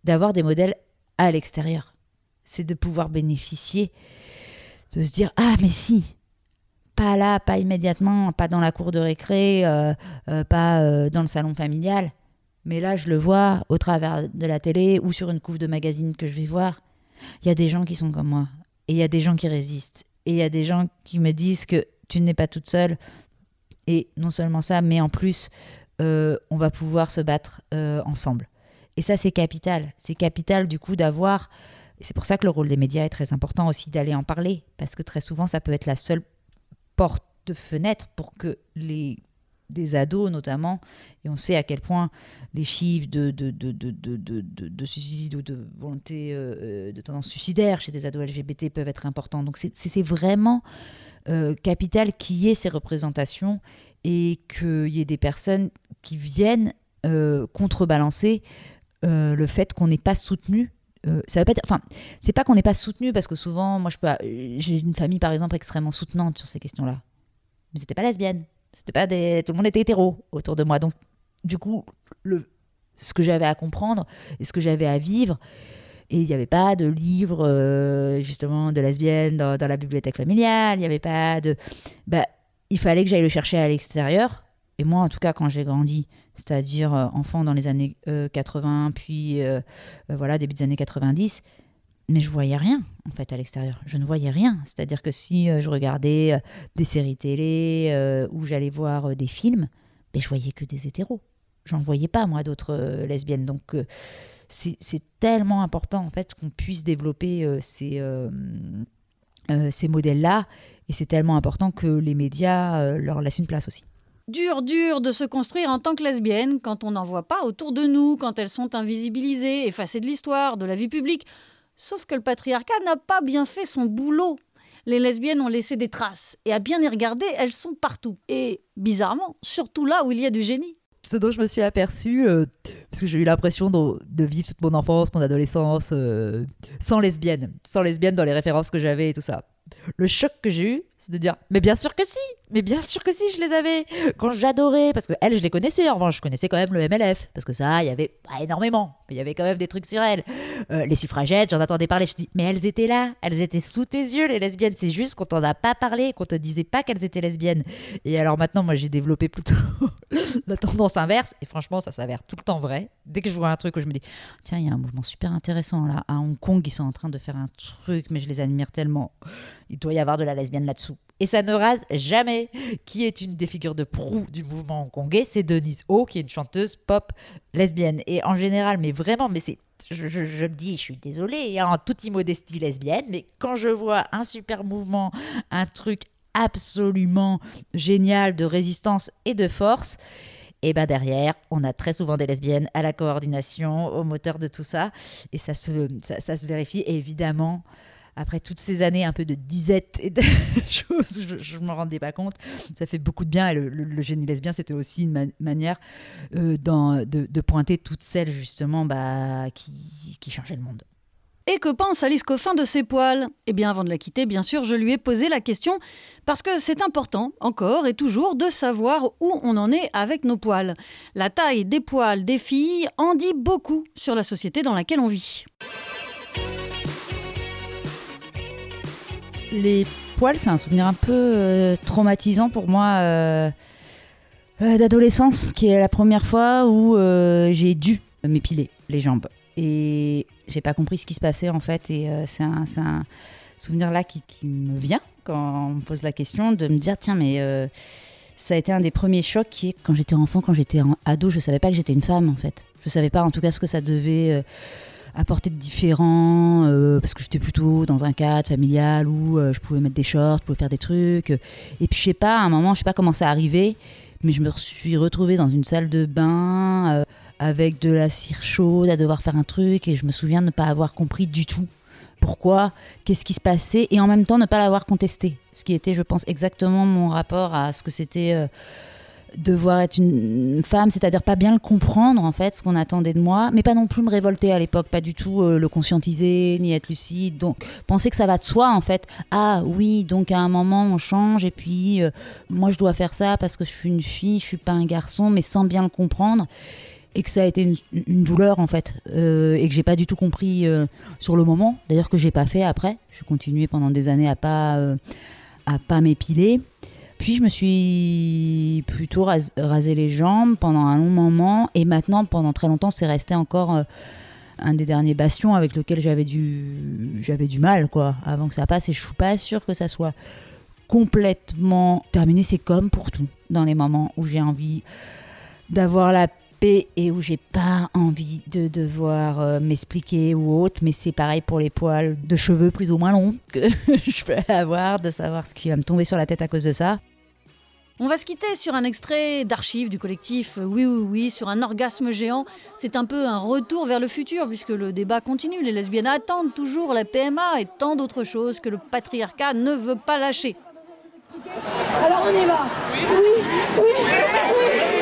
d'avoir des modèles à l'extérieur. C'est de pouvoir bénéficier, de se dire Ah, mais si, pas là, pas immédiatement, pas dans la cour de récré, euh, euh, pas euh, dans le salon familial, mais là, je le vois au travers de la télé ou sur une couve de magazine que je vais voir. Il y a des gens qui sont comme moi, et il y a des gens qui résistent, et il y a des gens qui me disent que tu n'es pas toute seule. Et non seulement ça, mais en plus, on va pouvoir se battre ensemble. Et ça, c'est capital. C'est capital, du coup, d'avoir c'est pour ça que le rôle des médias est très important aussi d'aller en parler, parce que très souvent, ça peut être la seule de fenêtre pour que les des ados notamment, et on sait à quel point les chiffres de, de, de, de, de, de- de- de suicide ou de volonté euh, de tendance suicidaire chez des ados LGBT peuvent être importants. Donc c'est- vraiment euh, capital qu'il y ait ces représentations et qu'il y ait des personnes qui viennent euh, contrebalancer euh, le fait qu'on n'est pas soutenu. Euh, ça veut pas dire, enfin, c'est pas qu'on n'est pas soutenu parce que souvent, moi, je peux, j'ai une famille par exemple extrêmement soutenante sur ces questions-là, mais c'était pas lesbienne, c'était pas tout le monde était hétéro autour de moi, donc du coup, ce que j'avais à comprendre et ce que j'avais à vivre, et il n'y avait pas de livre euh, justement de lesbienne dans, dans la bibliothèque familiale, il n'y avait pas de, bah, il fallait que j'aille le chercher à l'extérieur. Et moi, en tout cas, quand j'ai grandi, c'est-à-dire euh, enfant dans les années euh, 80, puis euh, euh, voilà, début des années 90, mais je voyais rien en fait à l'extérieur. Je ne voyais rien. C'est-à-dire que si euh, je regardais euh, des séries télé euh, ou j'allais voir euh, des films, ben, je voyais que des hétéros. J'en voyais pas moi d'autres euh, lesbiennes. Donc euh, c'est tellement important en fait qu'on puisse développer euh, ces, euh, euh, ces modèles-là. Et c'est tellement important que les médias euh, leur laissent une place aussi. Dur, dur de se construire en tant que lesbienne quand on n'en voit pas autour de nous, quand elles sont invisibilisées, effacées de l'histoire, de la vie publique. Sauf que le patriarcat n'a pas bien fait son boulot. Les lesbiennes ont laissé des traces, et à bien y regarder, elles sont partout. Et, bizarrement, surtout là où il y a du génie. ce dont je me suis aperçue, euh, parce que j'ai eu l'impression de, vivre toute mon enfance, mon adolescence, euh, sans lesbienne, sans lesbienne dans les références que j'avais et tout ça. Le choc que j'ai eu, c'est de dire, mais bien sûr que si, mais bien sûr que si, je les avais. Quand j'adorais, parce que elles, je les connaissais, en revanche, je connaissais quand même le MLF, parce que ça, il y avait pas énormément, mais il y avait quand même des trucs sur elles. Euh, les suffragettes, j'en entendais parler, je dis, mais elles étaient là, elles étaient sous tes yeux, les lesbiennes, c'est juste qu'on t'en a pas parlé, qu'on te disait pas qu'elles étaient lesbiennes. Et alors maintenant, moi, j'ai développé plutôt la tendance inverse, et franchement, ça s'avère tout le temps vrai. Dès que je vois un truc où je me dis, tiens, il y a un mouvement super intéressant là, à Hong Kong, ils sont en train de faire un truc, mais je les admire tellement. Il doit y avoir de la lesbienne là-dessous. Et ça ne rate jamais. Qui est une des figures de proue du mouvement hongkongais C'est Denise Ho, qui est une chanteuse pop lesbienne. Et en général, mais vraiment, mais c'est je, je- dis, je suis désolée, en toute immodestie lesbienne, mais quand je vois un super mouvement, un truc absolument génial de résistance et de force, et ben derrière, on a très souvent des lesbiennes à la coordination, au moteur de tout ça, et ça se, ça, se vérifie. Évidemment, après toutes ces années un peu de disette et de choses je ne m'en rendais pas compte, ça fait beaucoup de bien. Et le, le- le génie lesbien, c'était aussi une ma- manière euh, de pointer toutes celles justement bah, qui, qui changeaient le monde. Et que pense Alice Coffin de ses poils? Eh bien, avant de la quitter, bien sûr, je lui ai posé la question parce que c'est important, encore et toujours, de savoir où on en est avec nos poils. La taille des poils des filles en dit beaucoup sur la société dans laquelle on vit. Les poils, c'est un souvenir un peu euh, traumatisant pour moi euh, euh, d'adolescence, qui est la première fois où j'ai dû m'épiler les jambes. Et j'ai pas compris ce qui se passait en fait. Et c'est un, souvenir là qui, me vient quand on me pose la question de me dire tiens, mais ça a été un des premiers chocs qui est quand j'étais enfant, quand j'étais ado, je savais pas que j'étais une femme en fait. Je savais pas en tout cas ce que ça devait. Apporter de différent euh, parce que j'étais plutôt dans un cadre familial où euh, je pouvais mettre des shorts, je pouvais faire des trucs. Et puis je sais pas, à un moment, je sais pas comment ça arrivé, mais je me suis retrouvée dans une salle de bain euh, avec de la cire chaude à devoir faire un truc et je me souviens de ne pas avoir compris du tout pourquoi, qu'est-ce qui se passait et en même temps ne pas l'avoir contesté. Ce qui était, je pense, exactement mon rapport à ce que c'était. Devoir être une femme, c'est-à-dire pas bien le comprendre en fait, ce qu'on attendait de moi, mais pas non plus me révolter à l'époque, pas du tout euh, le conscientiser ni être lucide. Donc penser que ça va de soi en fait. Ah oui, donc à un moment on change et puis euh, moi je dois faire ça parce que je suis une fille, je suis pas un garçon, mais sans bien le comprendre et que ça a été une, douleur en fait euh, et que j'ai pas du tout compris sur le moment. D'ailleurs que j'ai pas fait après. J'ai continué pendant des années à pas à pas m'épiler. Puis je me suis plutôt ras- rasé les jambes pendant un long moment. Et maintenant pendant très longtemps c'est resté encore euh, un des derniers bastions avec lequel j'avais du j'avais du mal quoi. Avant que ça passe et je suis pas sûre que ça soit complètement terminé. C'est comme pour tout dans les moments où j'ai envie d'avoir la occupée et où j'ai pas envie de devoir euh, m'expliquer ou autre, mais c'est pareil pour les poils de cheveux plus ou moins longs que je peux avoir, de savoir ce qui va me tomber sur la tête à cause de ça. On va se quitter sur un extrait d'archives du collectif Oui Oui Oui sur un orgasme géant. C'est un peu un retour vers le futur puisque le débat continue. Les lesbiennes attendent toujours la PMA et tant d'autres choses que le patriarcat ne veut pas lâcher. Alors on y va. Oui, oui.